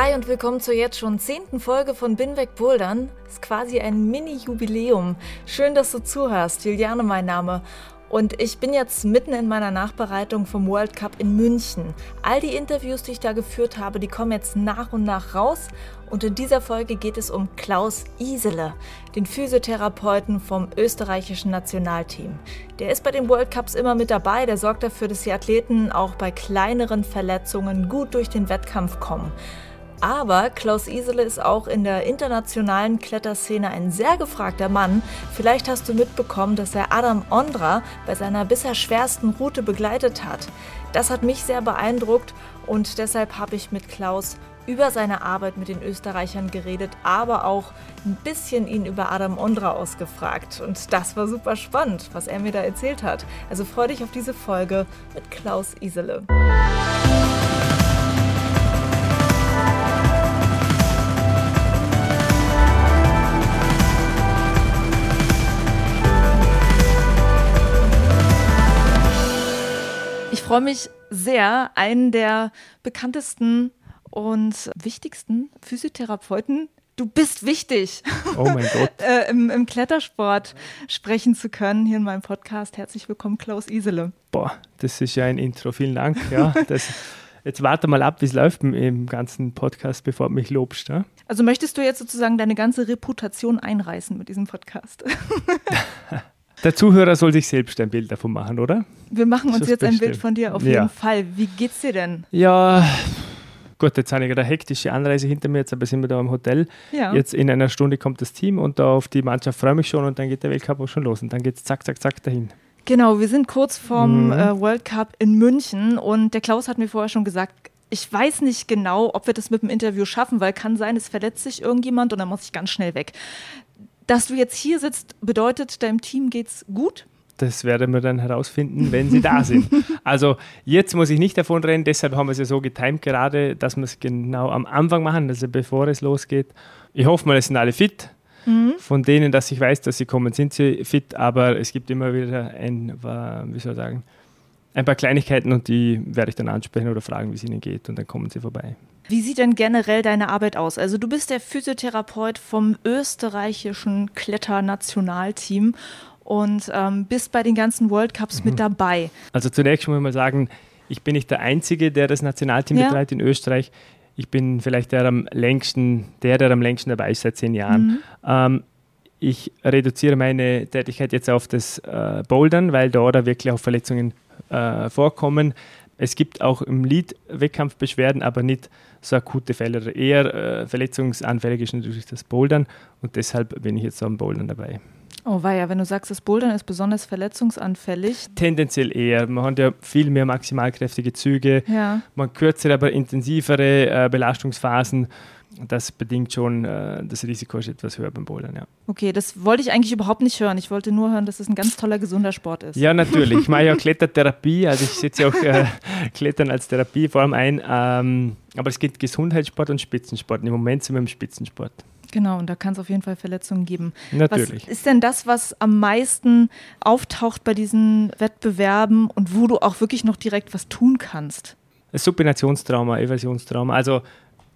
Hi und willkommen zur jetzt schon zehnten Folge von Binweg Bouldern. Ist quasi ein Mini-Jubiläum. Schön, dass du zuhörst. Juliane mein Name. Und ich bin jetzt mitten in meiner Nachbereitung vom World Cup in München. All die Interviews, die ich da geführt habe, die kommen jetzt nach und nach raus. Und in dieser Folge geht es um Klaus Isele, den Physiotherapeuten vom österreichischen Nationalteam. Der ist bei den World Cups immer mit dabei, der sorgt dafür, dass die Athleten auch bei kleineren Verletzungen gut durch den Wettkampf kommen. Aber Klaus Isele ist auch in der internationalen Kletterszene ein sehr gefragter Mann. Vielleicht hast du mitbekommen, dass er Adam Ondra bei seiner bisher schwersten Route begleitet hat. Das hat mich sehr beeindruckt und deshalb habe ich mit Klaus über seine Arbeit mit den Österreichern geredet, aber auch ein bisschen ihn über Adam Ondra ausgefragt. Und das war super spannend, was er mir da erzählt hat. Also freue dich auf diese Folge mit Klaus Isele. Freue mich sehr, einen der bekanntesten und wichtigsten Physiotherapeuten Du bist wichtig. Oh mein Gott. äh, im, im, Klettersport sprechen zu können hier in meinem Podcast. Herzlich willkommen, Klaus Isele. Boah, das ist ja ein Intro. Vielen Dank. Ja, das, jetzt warte mal ab, wie es läuft im, im, ganzen Podcast, bevor du mich lobst. Ja? Also möchtest du jetzt sozusagen deine ganze Reputation einreißen mit diesem Podcast? Der Zuhörer soll sich selbst ein Bild davon machen, oder? Wir machen uns jetzt bestimmt. ein Bild von dir auf ja. jeden Fall. Wie geht's dir denn? Ja, gut, jetzt habe ich eine hektische Anreise hinter mir, jetzt aber sind wir da im Hotel. Ja. Jetzt in einer Stunde kommt das Team und auf die Mannschaft freue ich mich schon und dann geht der Weltcup auch schon los und dann geht es zack, zack, zack dahin. Genau, wir sind kurz vorm mhm. äh, World Cup in München und der Klaus hat mir vorher schon gesagt, ich weiß nicht genau, ob wir das mit dem Interview schaffen, weil kann sein, es verletzt sich irgendjemand und dann muss ich ganz schnell weg. Dass du jetzt hier sitzt, bedeutet, deinem Team geht's gut? Das werden wir dann herausfinden, wenn sie da sind. Also jetzt muss ich nicht davon rennen, deshalb haben wir es ja so getimt gerade, dass wir es genau am Anfang machen, also bevor es losgeht. Ich hoffe mal, es sind alle fit. Mhm. Von denen, dass ich weiß, dass sie kommen, sind sie fit, aber es gibt immer wieder ein, wie soll ich sagen, ein paar Kleinigkeiten und die werde ich dann ansprechen oder fragen, wie es ihnen geht und dann kommen sie vorbei. Wie sieht denn generell deine Arbeit aus? Also du bist der Physiotherapeut vom österreichischen Kletternationalteam und ähm, bist bei den ganzen World Cups mhm. mit dabei. Also zunächst muss ich mal sagen, ich bin nicht der Einzige, der das Nationalteam ja. betreibt in Österreich. Ich bin vielleicht der am längsten, der, der am längsten dabei ist seit zehn Jahren. Mhm. Ähm, ich reduziere meine Tätigkeit jetzt auf das äh, Bouldern, weil da, da wirklich auch Verletzungen äh, vorkommen. Es gibt auch im Lead-Wettkampf Beschwerden, aber nicht so akute Fälle. Eher äh, verletzungsanfällig ist natürlich das Bouldern und deshalb bin ich jetzt am Bouldern dabei. Oh, ja, wenn du sagst, das Bouldern ist besonders verletzungsanfällig. Tendenziell eher. Man hat ja viel mehr maximalkräftige Züge, ja. man kürzere, aber intensivere äh, Belastungsphasen das bedingt schon, äh, das Risiko ist etwas höher beim Bouldern, ja. Okay, das wollte ich eigentlich überhaupt nicht hören. Ich wollte nur hören, dass es ein ganz toller, gesunder Sport ist. Ja, natürlich. Ich mache ja Klettertherapie, also ich setze ja auch äh, Klettern als Therapieform ein. Ähm, aber es gibt Gesundheitssport und Spitzensport. Im Moment sind wir im Spitzensport. Genau, und da kann es auf jeden Fall Verletzungen geben. Natürlich. Was ist denn das, was am meisten auftaucht bei diesen Wettbewerben und wo du auch wirklich noch direkt was tun kannst? Supinationstrauma, Evasionstrauma. Also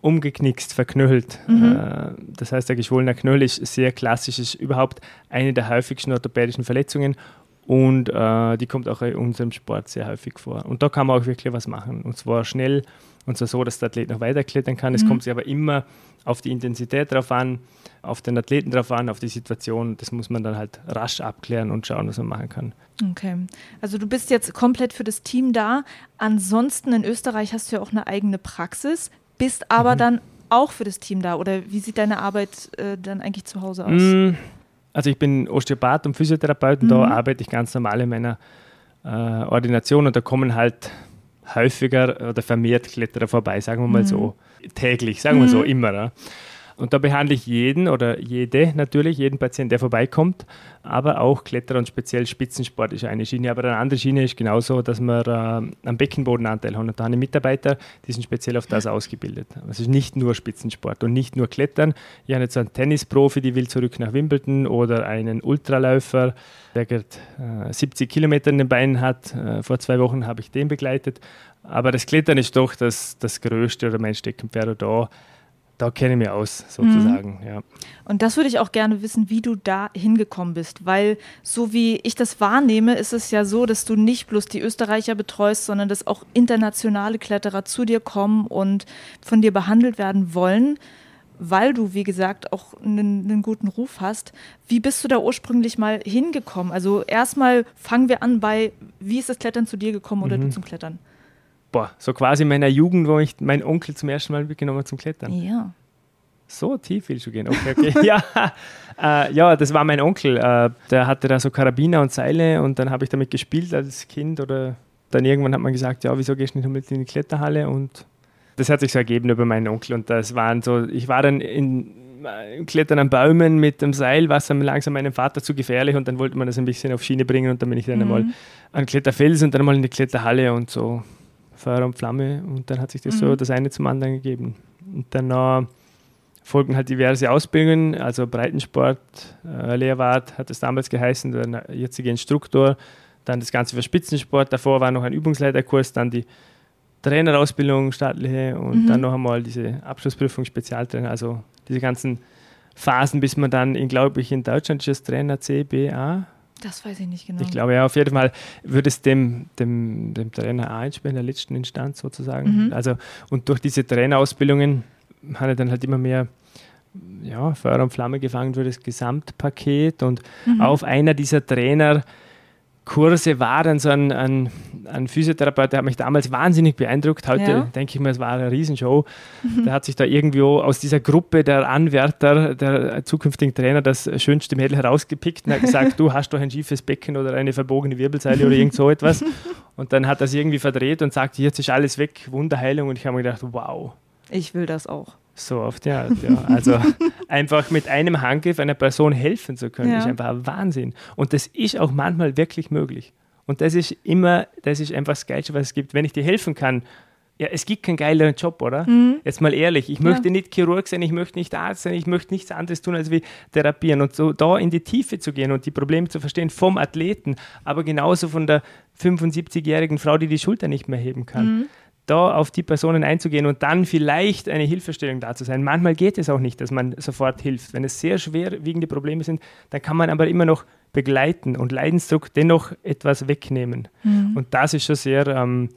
umgeknickst, verknöchelt. Mhm. Äh, das heißt, der geschwollener Knöchel ist sehr klassisch, ist überhaupt eine der häufigsten orthopädischen Verletzungen und äh, die kommt auch in unserem Sport sehr häufig vor. Und da kann man auch wirklich was machen. Und zwar schnell und zwar so, dass der Athlet noch weiterklettern kann. Mhm. Es kommt sich aber immer auf die Intensität drauf an, auf den Athleten drauf an, auf die Situation. Das muss man dann halt rasch abklären und schauen, was man machen kann. Okay. Also du bist jetzt komplett für das Team da. Ansonsten in Österreich hast du ja auch eine eigene Praxis bist aber mhm. dann auch für das Team da? Oder wie sieht deine Arbeit äh, dann eigentlich zu Hause aus? Mm, Also ich bin Osteopath und Physiotherapeut und mhm. da arbeite ich ganz normal in meiner äh, Ordination und da kommen halt häufiger oder vermehrt Kletterer vorbei, sagen wir mal mhm. so. Täglich, sagen wir so, mhm. immer. Ja. Und da behandle ich jeden oder jede natürlich, jeden Patienten, der vorbeikommt, aber auch Kletterer und speziell Spitzensport ist eine Schiene. Aber eine andere Schiene ist genauso, dass wir äh, am Beckenbodenanteil haben. Und da haben Mitarbeiter, die sind speziell auf das ausgebildet. Es ist nicht nur Spitzensport und nicht nur Klettern. Ich habe jetzt einen Tennisprofi, die will zurück nach Wimbledon oder einen Ultraläufer, der gerade äh, 70 Kilometer in den Beinen hat. Äh, vor zwei Wochen habe ich den begleitet. Aber das Klettern ist doch das, das Größte oder mein Steckenpferd da da kenne ich mich aus, sozusagen. Mhm. Ja. Und das würde ich auch gerne wissen, wie du da hingekommen bist, weil so wie ich das wahrnehme, ist es ja so, dass du nicht bloß die Österreicher betreust, sondern dass auch internationale Kletterer zu dir kommen und von dir behandelt werden wollen, weil du, wie gesagt, auch einen, einen guten Ruf hast. Wie bist du da ursprünglich mal hingekommen? Also erstmal fangen wir an bei, wie ist das Klettern zu dir gekommen oder mhm. du zum Klettern? Boah, so quasi in meiner Jugend, wo ich meinen Onkel zum ersten Mal mitgenommen zum Klettern. Ja. So tief willst du gehen? Okay, okay. ja, äh, ja, das war mein Onkel. Äh, der hatte da so Karabiner und Seile und dann habe ich damit gespielt als Kind oder dann irgendwann hat man gesagt, ja, wieso gehst du nicht mit in die Kletterhalle? Und das hat sich so ergeben über meinen Onkel und das waren so, ich war dann in, im Klettern an Bäumen mit dem Seil, was dann langsam meinem Vater zu gefährlich und dann wollte man das ein bisschen auf Schiene bringen und dann bin ich dann mhm. einmal an Kletterfels und dann einmal in die Kletterhalle und so Feuer und Flamme. Und dann hat sich das mhm. so das eine zum anderen gegeben. Und dann äh, folgen halt diverse Ausbildungen, also Breitensport, äh, Lehrwart hat es damals geheißen, der jetzige Instruktor, dann das Ganze für Spitzensport, davor war noch ein Übungsleiterkurs, dann die Trainerausbildung staatliche. Und mhm. dann noch einmal diese Abschlussprüfung Spezialtrainer, also diese ganzen Phasen, bis man dann, in, glaube ich, in Deutschland ist Trainer CBA, das weiß ich nicht genau. Ich glaube, ja, auf jeden Fall würde es dem, dem, dem Trainer einspielen, in der letzten Instanz sozusagen. Mhm. Also, und durch diese Trainerausbildungen hat er dann halt immer mehr ja, Feuer und Flamme gefangen für das Gesamtpaket und mhm. auf einer dieser Trainer Kurse war dann so ein, ein, ein Physiotherapeut, der hat mich damals wahnsinnig beeindruckt. Heute ja. denke ich mir, es war eine Riesenshow. Mhm. Der hat sich da irgendwo aus dieser Gruppe der Anwärter, der zukünftigen Trainer, das schönste Mädel herausgepickt und hat gesagt, du hast doch ein schiefes Becken oder eine verbogene Wirbelsäule oder irgend so etwas. Und dann hat er es irgendwie verdreht und sagt, jetzt ist alles weg, Wunderheilung. Und ich habe mir gedacht, wow. Ich will das auch. So oft, ja. ja. Also einfach mit einem Handgriff einer Person helfen zu können, ja. ist einfach ein Wahnsinn. Und das ist auch manchmal wirklich möglich. Und das ist immer, das ist einfach das Geilste, was es gibt. Wenn ich dir helfen kann, ja, es gibt keinen geileren Job, oder? Mhm. Jetzt mal ehrlich, ich möchte ja. nicht Chirurg sein, ich möchte nicht Arzt sein, ich möchte nichts anderes tun, als wie therapieren. Und so da in die Tiefe zu gehen und die Probleme zu verstehen vom Athleten, aber genauso von der 75-jährigen Frau, die die Schulter nicht mehr heben kann. Mhm da auf die Personen einzugehen und dann vielleicht eine Hilfestellung da zu sein. Manchmal geht es auch nicht, dass man sofort hilft. Wenn es sehr schwerwiegende Probleme sind, dann kann man aber immer noch begleiten und Leidensdruck dennoch etwas wegnehmen. Mhm. Und das ist schon sehr, ähm,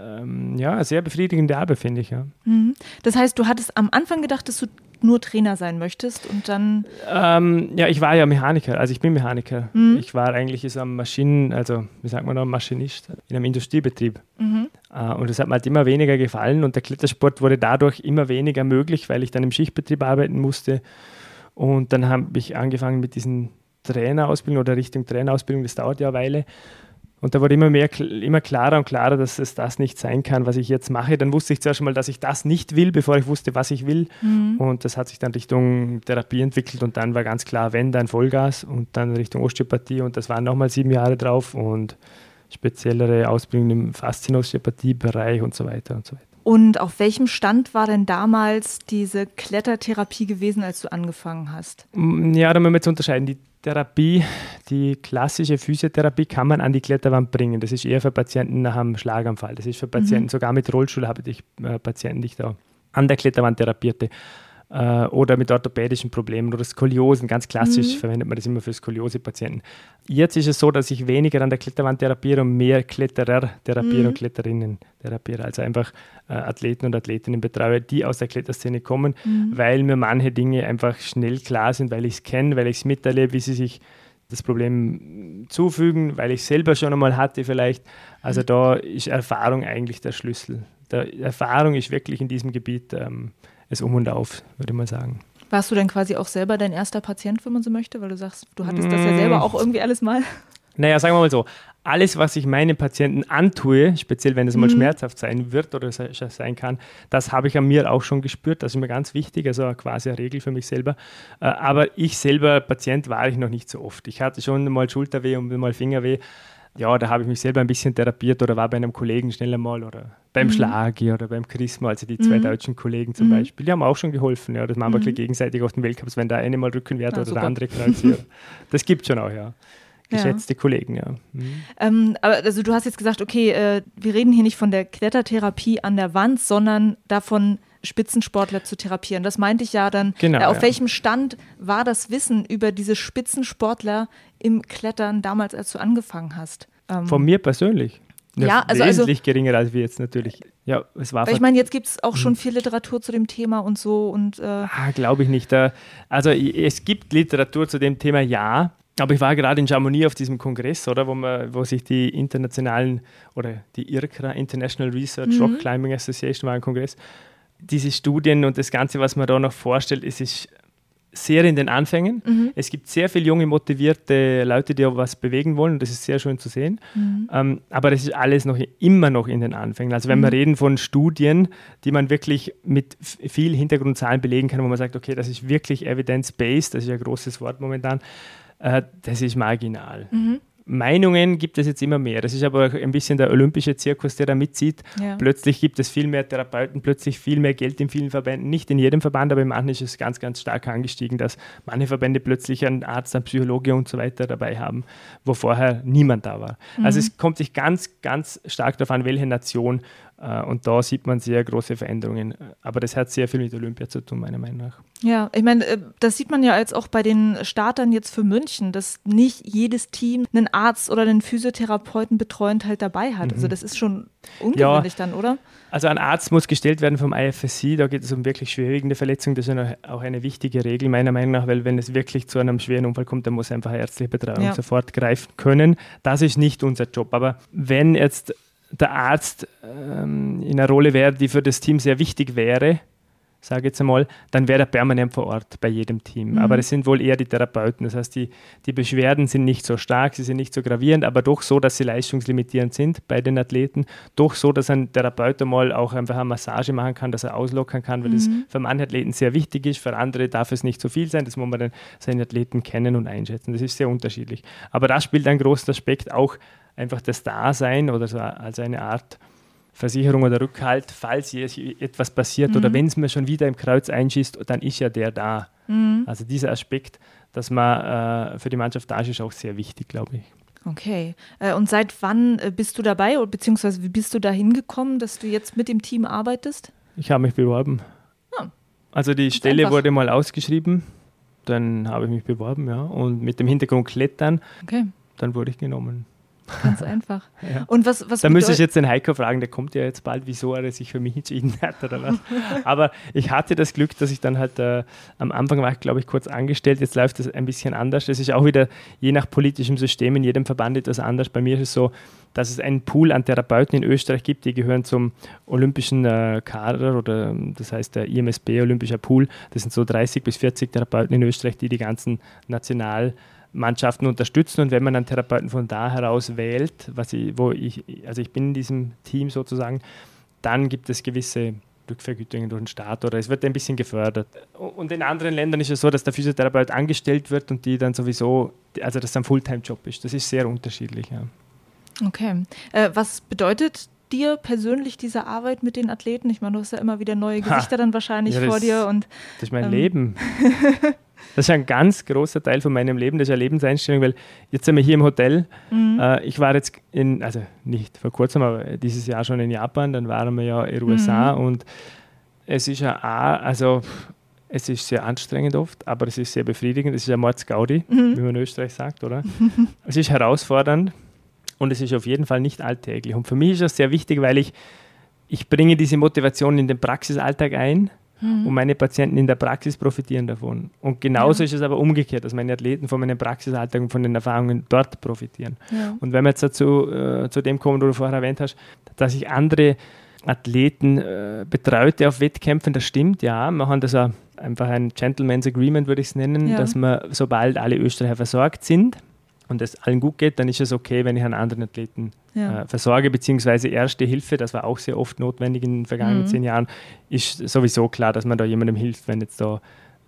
ähm, ja, sehr befriedigende Arbeit, finde ich. Ja. Mhm. Das heißt, du hattest am Anfang gedacht, dass du nur Trainer sein möchtest und dann. Ähm, ja, ich war ja Mechaniker, also ich bin Mechaniker. Mhm. Ich war eigentlich so am Maschinen, also wie sagt man noch, Maschinist in einem Industriebetrieb. Mhm. Äh, und das hat mir halt immer weniger gefallen und der Klettersport wurde dadurch immer weniger möglich, weil ich dann im Schichtbetrieb arbeiten musste. Und dann habe ich angefangen mit diesen Trainerausbildung oder Richtung Trainerausbildung, das dauert ja eine Weile. Und da wurde immer mehr, immer klarer und klarer, dass es das nicht sein kann, was ich jetzt mache. Dann wusste ich zuerst mal, dass ich das nicht will, bevor ich wusste, was ich will. Mhm. Und das hat sich dann Richtung Therapie entwickelt und dann war ganz klar, wenn, dann Vollgas und dann Richtung Osteopathie und das waren nochmal sieben Jahre drauf und speziellere Ausbildung im Faszien-Osteopathie-Bereich und so weiter und so weiter. Und auf welchem Stand war denn damals diese Klettertherapie gewesen, als du angefangen hast? Mm, ja, da müssen wir jetzt unterscheiden. Die Therapie, die klassische Physiotherapie kann man an die Kletterwand bringen. Das ist eher für Patienten nach einem Schlaganfall. Das ist für Patienten, mhm. sogar mit Rollstuhl habe ich äh, Patienten, die ich da an der Kletterwand therapierte äh, oder mit orthopädischen Problemen oder Skoliosen. Ganz klassisch mhm. verwendet man das immer für Skoliose-Patienten. Jetzt ist es so, dass ich weniger an der Kletterwand therapiere und mehr Kletterer therapiere mhm. und Kletterinnen therapiere. Also einfach äh, Athleten und Athletinnen betreue, die aus der Kletterszene kommen, mhm. weil mir manche Dinge einfach schnell klar sind, weil ich es kenne, weil ich es miterlebe, wie sie sich das Problem zufügen, weil ich es selber schon einmal hatte vielleicht. Also mhm. da ist Erfahrung eigentlich der Schlüssel. Der Erfahrung ist wirklich in diesem Gebiet ähm, es um und auf, würde mal sagen. Warst du denn quasi auch selber dein erster Patient, wenn man so möchte? Weil du sagst, du hattest das ja selber auch irgendwie alles mal. Naja, sagen wir mal so, alles, was ich meinen Patienten antue, speziell wenn es mal mhm. schmerzhaft sein wird oder sein kann, das habe ich an mir auch schon gespürt. Das ist mir ganz wichtig, also quasi eine Regel für mich selber. Äh, aber ich selber, Patient, war ich noch nicht so oft. Ich hatte schon mal Schulterweh und mal Fingerweh. Ja, da habe ich mich selber ein bisschen therapiert oder war bei einem Kollegen schneller mal oder beim mhm. Schlagi oder beim Chrisma, also die zwei mhm. deutschen Kollegen zum mhm. Beispiel, die haben auch schon geholfen. Ja, das machen wir mhm. gegenseitig auf den Weltcups, wenn der eine mal Rückenwert ah, oder super. der andere. Ja. Das gibt schon auch, ja geschätzte ja. Kollegen, ja. Mhm. Ähm, aber also du hast jetzt gesagt, okay, äh, wir reden hier nicht von der Klettertherapie an der Wand, sondern davon, Spitzensportler zu therapieren. Das meinte ich ja dann. Genau, äh, auf ja. welchem Stand war das Wissen über diese Spitzensportler im Klettern damals, als du angefangen hast? Ähm, Von mir persönlich. Ja, ja also, also wesentlich also, geringer als wir jetzt natürlich. Ja, es war. Weil ich meine, jetzt gibt es auch schon hm. viel Literatur zu dem Thema und so und. Äh ah, Glaube ich nicht. Also es gibt Literatur zu dem Thema, ja. Aber ich war gerade in Chamonix auf diesem Kongress, oder, wo, man, wo sich die internationalen oder die IRCRA, International Research mhm. Rock Climbing Association, war ein Kongress. Diese Studien und das Ganze, was man da noch vorstellt, ist, ist sehr in den Anfängen. Mhm. Es gibt sehr viele junge, motivierte Leute, die auch was bewegen wollen das ist sehr schön zu sehen. Mhm. Ähm, aber das ist alles noch immer noch in den Anfängen. Also wenn mhm. wir reden von Studien, die man wirklich mit viel Hintergrundzahlen belegen kann, wo man sagt, okay, das ist wirklich evidence-based, das ist ein großes Wort momentan, äh, das ist marginal. Meinungen gibt es jetzt immer mehr. Das ist aber ein bisschen der olympische Zirkus, der da mitzieht. Ja. Plötzlich gibt es viel mehr Therapeuten, plötzlich viel mehr Geld in vielen Verbänden. Nicht in jedem Verband, aber in manchen ist es ganz, ganz stark angestiegen, dass manche Verbände plötzlich einen Arzt, einen Psychologe und so weiter dabei haben, wo vorher niemand da war. Mhm. Also es kommt sich ganz, ganz stark darauf an, welche Nation und da sieht man sehr große Veränderungen. Aber das hat sehr viel mit Olympia zu tun, meiner Meinung nach. Ja, ich meine, äh, das sieht man ja jetzt auch bei den Startern jetzt für München, dass nicht jedes Team einen Arzt oder einen Physiotherapeuten betreuend halt dabei hat. Also mhm. Also das ist schon ungewöhnlich ja, dann, oder? Also ein Arzt muss gestellt werden vom IFSC, da geht es um wirklich schwerwiegende Verletzungen. Das ist auch eine wichtige Regel meiner Meinung nach, weil wenn es wirklich zu einem schweren Unfall kommt, dann muss einfach ärztliche Betreuung ja. sofort greifen können. Das ist nicht unser Job. Aber wenn jetzt der Arzt ähm, in einer Rolle wäre, die für das Team sehr wichtig wäre, sage ich jetzt einmal, dann wäre er permanent vor Ort bei jedem Team. Mhm. Aber es sind wohl eher die Therapeuten. Das heißt, die, die Beschwerden sind nicht so stark, sie sind nicht so gravierend, aber doch so, dass sie leistungslimitierend sind bei den Athleten. Doch so, dass ein Therapeut mal auch einfach eine Massage machen kann, dass er auslockern kann, weil mhm. das für manche Athleten sehr wichtig ist. Für andere darf es nicht so viel sein. Das muss man dann seine Athleten kennen und einschätzen. Das ist sehr unterschiedlich. Aber das spielt einen großen Aspekt auch einfach das Dasein oder so als eine Art Versicherung oder Rückhalt, falls etwas passiert mhm. oder wenn es mir schon wieder im Kreuz einschießt, dann ist ja der da. Mhm. Also dieser Aspekt, dass man äh, für die Mannschaft da ist, ist auch sehr wichtig, glaube ich. Okay. Äh, und seit wann äh, bist du dabei, beziehungsweise wie bist du da hingekommen, dass du jetzt mit dem Team arbeitest? Ich habe mich beworben. Ah, also die Stelle einfach. wurde mal ausgeschrieben, dann habe ich mich beworben, ja. Und mit dem Hintergrund Klettern, okay. dann wurde ich genommen. Ganz einfach. ja. Und was, was da müsste ich jetzt den Heiko fragen, der kommt ja jetzt bald, wieso er sich für mich entschieden hat oder was. Aber ich hatte das Glück, dass ich dann halt äh, am Anfang war ich, glaube ich, kurz angestellt. Jetzt läuft das ein bisschen anders. Das ist auch wieder je nach politischem System in jedem Verband etwas anders. Bei mir ist es so, dass es einen Pool an Therapeuten in Österreich gibt, die gehören zum olympischen äh, Kader oder das heißt der IMSB Olympischer Pool. Das sind so 30 bis 40 Therapeuten in Österreich, die die ganzen National- Mannschaften unterstützen und wenn man einen Therapeuten von da heraus wählt, was ich, wo ich, also ich bin in diesem Team sozusagen, dann gibt es gewisse Rückvergütungen durch den Staat oder es wird ein bisschen gefördert. Und in anderen Ländern ist es so, dass der Physiotherapeut angestellt wird und die dann sowieso, also dass es ein Fulltime-Job ist. Das ist sehr unterschiedlich. Ja. Okay. Äh, was bedeutet dir persönlich diese Arbeit mit den Athleten? Ich meine, du hast ja immer wieder neue Gesichter ha. dann wahrscheinlich ja, vor dir. Und, das ist mein ähm, Leben. Das ist ein ganz großer Teil von meinem Leben, das ist eine Lebenseinstellung, weil jetzt sind wir hier im Hotel. Mhm. Äh, ich war jetzt in, also nicht vor kurzem, aber dieses Jahr schon in Japan, dann waren wir ja in den USA mhm. und es ist ja auch, also es ist sehr anstrengend oft, aber es ist sehr befriedigend. Es ist ja Mordsgaudi, mhm. wie man in Österreich sagt, oder? es ist herausfordernd und es ist auf jeden Fall nicht alltäglich. Und für mich ist das sehr wichtig, weil ich, ich bringe diese Motivation in den Praxisalltag ein Mhm. Und meine Patienten in der Praxis profitieren davon. Und genauso ja. ist es aber umgekehrt, dass meine Athleten von meinem Praxisalltag und von den Erfahrungen dort profitieren. Ja. Und wenn wir jetzt dazu, äh, zu dem kommen, wo du vorher erwähnt hast, dass ich andere Athleten äh, betreute auf Wettkämpfen, das stimmt, ja. Wir haben das ein, einfach ein Gentleman's Agreement, würde ich es nennen, Ja. dass man, sobald alle Österreicher versorgt sind und es allen gut geht, dann ist es okay, wenn ich einen anderen Athleten Ja. äh, versorge, beziehungsweise Erste Hilfe, das war auch sehr oft notwendig in den vergangenen Mhm. zehn Jahren, ist sowieso klar, dass man da jemandem hilft, wenn jetzt da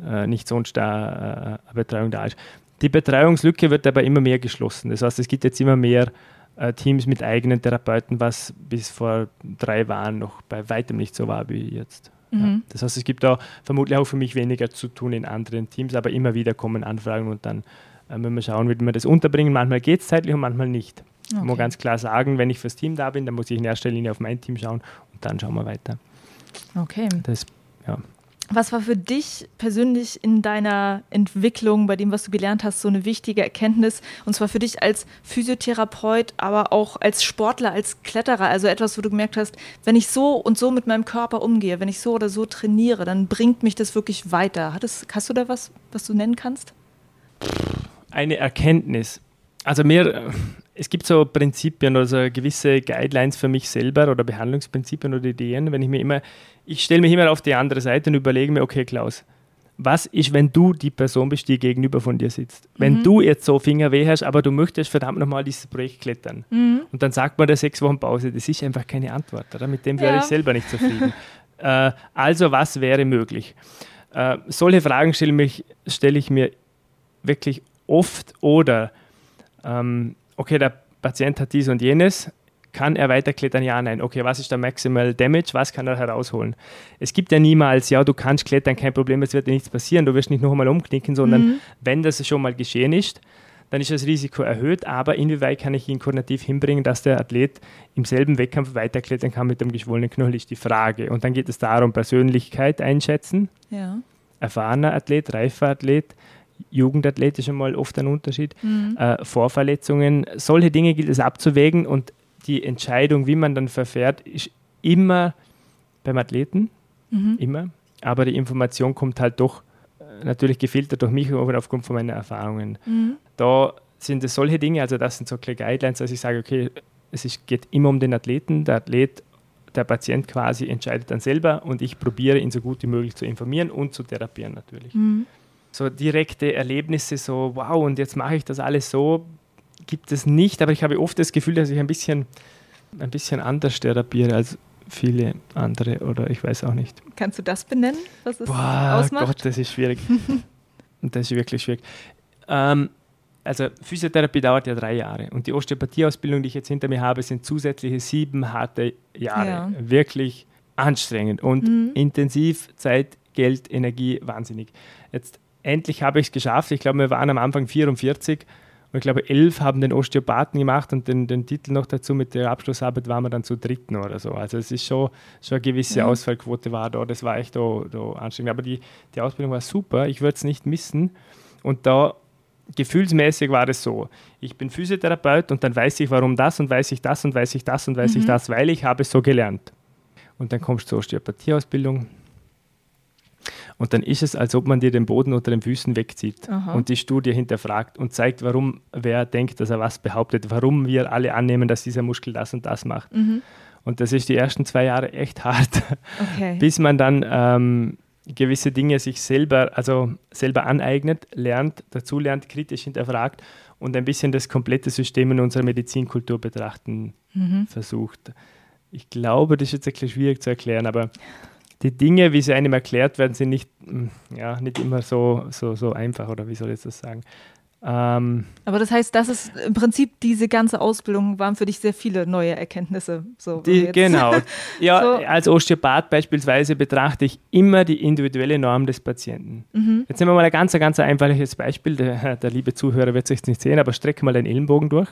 äh, nicht sonst da äh, eine Betreuung da ist. Die Betreuungslücke wird aber immer mehr geschlossen. Das heißt, es gibt jetzt immer mehr äh, Teams mit eigenen Therapeuten, was bis vor drei Jahren noch bei weitem nicht so war wie jetzt. Ja. Mhm. Das heißt, es gibt da vermutlich auch für mich weniger zu tun in anderen Teams, aber immer wieder kommen Anfragen und dann äh, müssen wir schauen, wie wir das unterbringen. Manchmal geht es zeitlich und manchmal nicht. Ich muss Okay. ganz klar sagen, wenn ich fürs Team da bin, dann muss ich in erster Linie auf mein Team schauen und dann schauen wir weiter. Okay. Das, ja. Was war für dich persönlich in deiner Entwicklung, bei dem, was du gelernt hast, so eine wichtige Erkenntnis? Und zwar für dich als Physiotherapeut, aber auch als Sportler, als Kletterer. Also etwas, wo du gemerkt hast, wenn ich so und so mit meinem Körper umgehe, wenn ich so oder so trainiere, dann bringt mich das wirklich weiter. Hast du da was, was du nennen kannst? Eine Erkenntnis. Also mir, es gibt so Prinzipien oder so gewisse Guidelines für mich selber oder Behandlungsprinzipien oder Ideen, wenn ich mir immer, ich stelle mich immer auf die andere Seite und überlege mir, okay Klaus, was ist, wenn du die Person bist, die gegenüber von dir sitzt? Wenn du jetzt so Fingerweh hast, aber du möchtest verdammt nochmal dieses Projekt klettern. Und dann sagt man der sechs Wochen Pause, das ist einfach keine Antwort. Oder? Mit dem wäre Ja. ich selber nicht zufrieden. äh, also was wäre möglich? Äh, solche Fragen stelle mich- stelle ich mir wirklich oft oder ähm, okay, der Patient hat dies und jenes, kann er weiterklettern? Ja, nein. Okay, was ist der Maximal Damage? Was kann er herausholen? Es gibt ja niemals, ja, du kannst klettern, kein Problem, es wird dir nichts passieren, du wirst nicht noch einmal umknicken, sondern wenn das schon mal geschehen ist, dann ist das Risiko erhöht, aber inwieweit kann ich ihn koordinativ hinbringen, dass der Athlet im selben Wettkampf weiterklettern kann mit dem geschwollenen Knöchel, ist die Frage. Und dann geht es darum, Persönlichkeit einschätzen, Ja. erfahrener Athlet, reifer Athlet, Jugendathlet ist schon mal oft ein Unterschied, äh, Vorverletzungen, solche Dinge gilt es abzuwägen und die Entscheidung, wie man dann verfährt, ist immer beim Athleten, immer, aber die Information kommt halt doch äh, natürlich gefiltert durch mich und aufgrund von meinen Erfahrungen. Da sind es solche Dinge, also das sind so kleine Guidelines, dass ich sage, okay, es ist, geht immer um den Athleten, der Athlet, der Patient quasi entscheidet dann selber und ich probiere ihn so gut wie möglich zu informieren und zu therapieren natürlich so direkte Erlebnisse, so wow, und jetzt mache ich das alles so, gibt es nicht, aber ich habe oft das Gefühl, dass ich ein bisschen, ein bisschen anders therapiere als viele andere oder ich weiß auch nicht. Kannst du das benennen, was es Boah, ausmacht? Gott, das ist schwierig. das ist wirklich schwierig. Ähm, also Physiotherapie dauert ja drei Jahre und die Osteopathieausbildung, die ich jetzt hinter mir habe, sind zusätzliche sieben harte Jahre. Ja. Wirklich anstrengend und intensiv, Zeit, Geld, Energie, wahnsinnig. Jetzt endlich habe ich es geschafft. Ich glaube, wir waren am Anfang 44 und ich glaube, elf haben den Osteopathen gemacht und den, den Titel noch dazu mit der Abschlussarbeit waren wir dann zu dritten oder so. Also es ist schon, schon eine gewisse Ja. Ausfallquote war da. Das war echt da, da anstrengend. Aber die, die Ausbildung war super. Ich würde es nicht missen. Und da gefühlsmäßig war es so. Ich bin Physiotherapeut und dann weiß ich, warum das und weiß ich das und weiß ich das und weiß ich das, weil ich habe es so gelernt. Und dann kommst du zur Osteopathieausbildung. Und dann ist es, als ob man dir den Boden unter den Füßen wegzieht Aha. und die Studie hinterfragt und zeigt, warum wer denkt, dass er was behauptet, warum wir alle annehmen, dass dieser Muskel das und das macht. Und das ist die ersten zwei Jahre echt hart, Okay. bis man dann ähm, gewisse Dinge sich selber, also selber aneignet, lernt, dazulernt, kritisch hinterfragt und ein bisschen das komplette System in unserer Medizinkultur betrachten versucht. Ich glaube, das ist jetzt ein bisschen schwierig zu erklären, aber die Dinge, wie sie einem erklärt werden, sind nicht, mm, ja, nicht immer so, so, so einfach, oder wie soll ich das sagen? Ähm, Aber das heißt, das ist im Prinzip diese ganze Ausbildung waren für dich sehr viele neue Erkenntnisse. So, Die, jetzt- genau. Ja, So. als Osteopath beispielsweise betrachte ich immer die individuelle Norm des Patienten. Mhm. Jetzt nehmen wir mal ein ganz, ganz einfaches Beispiel. Der, der liebe Zuhörer wird es sich nicht sehen, aber strecke mal deinen Ellenbogen durch.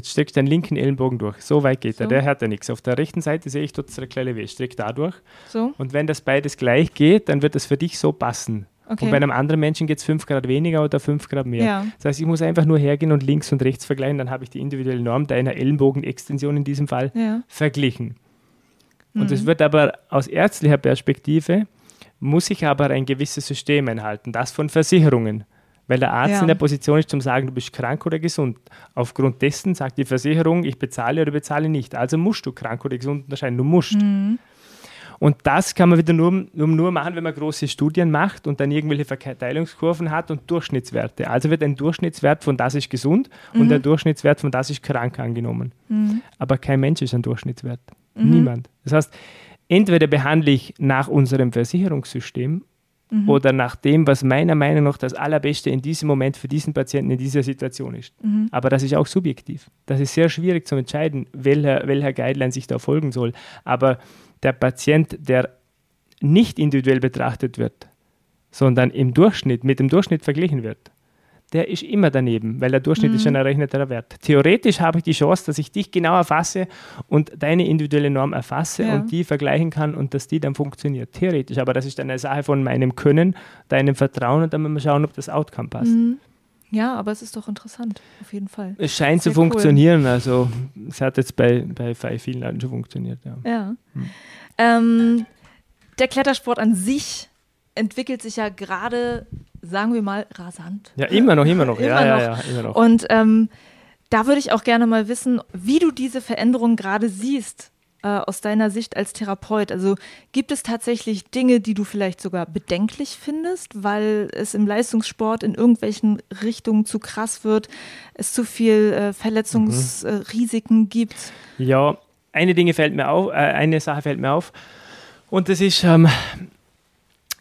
Jetzt streck deinen linken Ellenbogen durch. So weit geht er. So. Der hört ja nichts. Auf der rechten Seite sehe ich, es eine kleine weh. Streck da durch. So, Und wenn das beides gleich geht, dann wird das für dich so passen. okay. Und bei einem anderen Menschen geht es 5 Grad weniger oder 5 Grad mehr. Ja. Das heißt, ich muss einfach nur hergehen und links und rechts vergleichen, dann habe ich die individuelle Norm deiner Ellenbogenextension in diesem Fall ja. verglichen. Und Mhm. es wird aber aus ärztlicher Perspektive, muss ich aber ein gewisses System einhalten, das von Versicherungen. Weil der Arzt Ja. in der Position ist, zum sagen, du bist krank oder gesund. Aufgrund dessen sagt die Versicherung, ich bezahle oder bezahle nicht. Also musst du krank oder gesund unterscheiden. Du musst. Mhm. Und das kann man wieder nur, nur machen, wenn man große Studien macht und dann irgendwelche Verteilungskurven hat und Durchschnittswerte. Also wird ein Durchschnittswert von das ist gesund mhm. und ein Durchschnittswert von das ist krank angenommen. Mhm. Aber kein Mensch ist ein Durchschnittswert. Mhm. Niemand. Das heißt, entweder behandle ich nach unserem Versicherungssystem mhm. oder nach dem, was meiner Meinung nach das Allerbeste in diesem Moment für diesen Patienten in dieser Situation ist. Mhm. Aber das ist auch subjektiv. Das ist sehr schwierig zu entscheiden, welcher, welcher Guideline sich da folgen soll. Aber der Patient, der nicht individuell betrachtet wird, sondern im Durchschnitt, mit dem Durchschnitt verglichen wird, der ist immer daneben, weil der Durchschnitt mhm. ist ein errechneter Wert. Theoretisch habe ich die Chance, dass ich dich genau erfasse und deine individuelle Norm erfasse ja. und die vergleichen kann und dass die dann funktioniert. Theoretisch, aber das ist dann eine Sache von meinem Können, deinem Vertrauen und dann müssen wir schauen, ob das Outcome passt. Mhm. Ja, aber es ist doch interessant, auf jeden Fall. Es scheint Sehr zu funktionieren, cool. also es hat jetzt bei, bei, bei vielen Leuten schon funktioniert. Ja. ja. Hm. Ähm, der Klettersport an sich entwickelt sich ja gerade sagen wir mal, rasant. Ja, immer noch, immer noch. immer ja, noch. Ja, ja, immer noch. Und ähm, da würde ich auch gerne mal wissen, wie du diese Veränderung gerade siehst äh, aus deiner Sicht als Therapeut. Also gibt es tatsächlich Dinge, die du vielleicht sogar bedenklich findest, weil es im Leistungssport in irgendwelchen Richtungen zu krass wird, es zu viel äh, Verletzungsrisiken mhm. äh, gibt? Ja, eine Dinge fällt mir auf, äh, eine Sache fällt mir auf. Und das ist, ähm,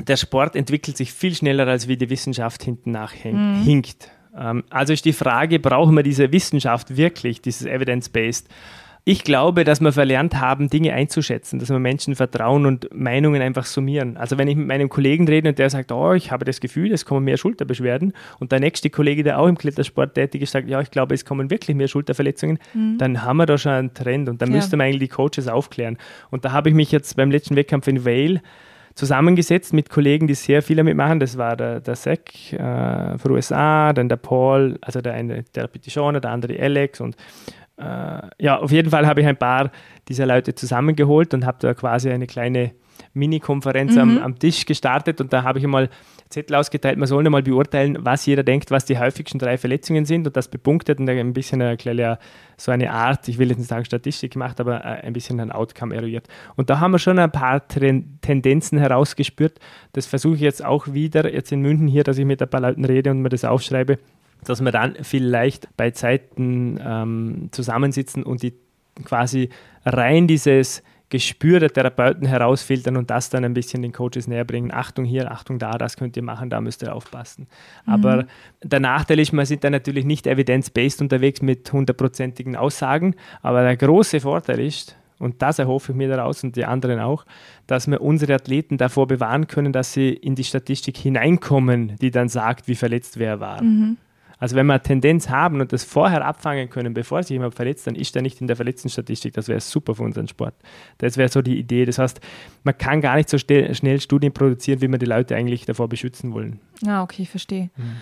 der Sport entwickelt sich viel schneller, als wie die Wissenschaft hinten nachhinkt. Mhm. Ähm, also ist die Frage, brauchen wir diese Wissenschaft wirklich, dieses Evidence-Based? Ich glaube, dass wir verlernt haben, Dinge einzuschätzen, dass wir Menschen vertrauen und Meinungen einfach summieren. Also wenn ich mit meinem Kollegen rede und der sagt, oh, ich habe das Gefühl, es kommen mehr Schulterbeschwerden und der nächste Kollege, der auch im Klettersport tätig ist, sagt, ja, ich glaube, es kommen wirklich mehr Schulterverletzungen, mhm. dann haben wir da schon einen Trend und dann ja. müsste man eigentlich die Coaches aufklären. Und da habe ich mich jetzt beim letzten Wettkampf in Vale zusammengesetzt mit Kollegen, die sehr viel damit machen. Das war der, der Zack äh, von USA, dann der Paul, also der eine der Petitioner, der andere Alex und äh, ja, auf jeden Fall habe ich ein paar dieser Leute zusammengeholt und habe da quasi eine kleine Mini-Konferenz mhm. am, am, Tisch gestartet und da habe ich mal Zettel ausgeteilt, man soll mal beurteilen, was jeder denkt, was die häufigsten drei Verletzungen sind und das bepunktet und ein bisschen eine kleine, so eine Art, ich will jetzt nicht sagen Statistik gemacht, aber äh, ein bisschen ein Outcome eruiert. Und da haben wir schon ein paar Tendenzen herausgespürt. Das versuche ich jetzt auch wieder, jetzt in München hier, dass ich mit ein paar Leuten rede und mir das aufschreibe, dass wir dann vielleicht bei Zeiten ähm, zusammensitzen und die quasi rein dieses Gespür der Therapeuten herausfiltern und das dann ein bisschen den Coaches näher bringen. Achtung hier, Achtung da, das könnt ihr machen, da müsst ihr aufpassen. Mhm. Aber der Nachteil ist, man sind da natürlich nicht evidence-based unterwegs mit hundertprozentigen Aussagen, aber der große Vorteil ist, und das erhoffe ich mir daraus und die anderen auch, dass wir unsere Athleten davor bewahren können, dass sie in die Statistik hineinkommen, die dann sagt, wie verletzt wer war. Mhm. Also wenn wir eine Tendenz haben und das vorher abfangen können, bevor sich jemand verletzt, dann ist er nicht in der Verletztenstatistik. Das wäre super für unseren Sport. Das wäre so die Idee. Das heißt, man kann gar nicht so schnell Studien produzieren, wie wir die Leute eigentlich davor beschützen wollen. Ja, okay, ich verstehe. Mhm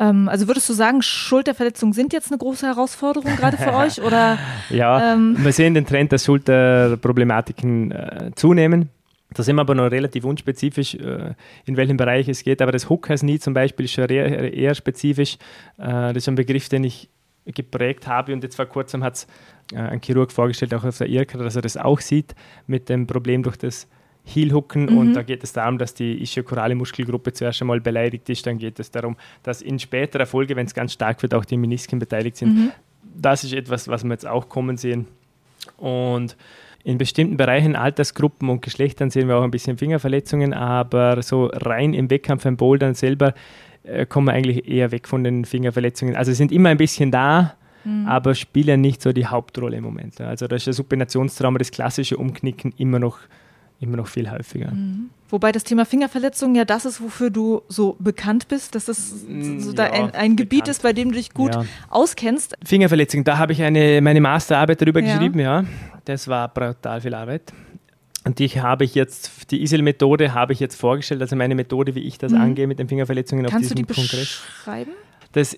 also würdest du sagen, Schulterverletzungen sind jetzt eine große Herausforderung gerade für euch? Oder, ja, ähm, wir sehen den Trend, dass Schulterproblematiken äh, zunehmen. Da sind wir aber noch relativ unspezifisch, äh, in welchem Bereich es geht. Aber das Hookers Knee zum Beispiel ist schon eher, eher spezifisch. Äh, das ist ein Begriff, den ich geprägt habe. Und jetzt vor kurzem hat es äh, ein Chirurg vorgestellt, auch auf der IRCA, dass er das auch sieht mit dem Problem durch das Heelhooken. Mhm. Und da geht es darum, dass die ischiokorale Muskelgruppe zuerst einmal beleidigt ist. Dann geht es darum, dass in späterer Folge, wenn es ganz stark wird, auch die Menisken beteiligt sind. Mhm. Das ist etwas, was wir jetzt auch kommen sehen. Und in bestimmten Bereichen, Altersgruppen und Geschlechtern sehen wir auch ein bisschen Fingerverletzungen, aber so rein im Wettkampf im Bouldern selber äh, kommen wir eigentlich eher weg von den Fingerverletzungen. Also sind immer ein bisschen da, mhm. aber spielen nicht so die Hauptrolle im Moment. Also da ist das Supinationstrauma, das klassische Umknicken immer noch, immer noch viel häufiger. Mhm. Wobei das Thema Fingerverletzungen ja das ist, wofür du so bekannt bist, dass das mm, so ja, ein, ein Gebiet ist, bei dem du dich gut ja. auskennst. Fingerverletzungen, da habe ich eine, meine Masterarbeit darüber ja. geschrieben, ja. Das war brutal viel Arbeit. Und die habe ich jetzt, die ISIL-Methode habe ich jetzt vorgestellt, also meine Methode, wie ich das mhm. angehe mit den Fingerverletzungen Kannst auf diesem Kongress. Kannst du die beschreiben? Das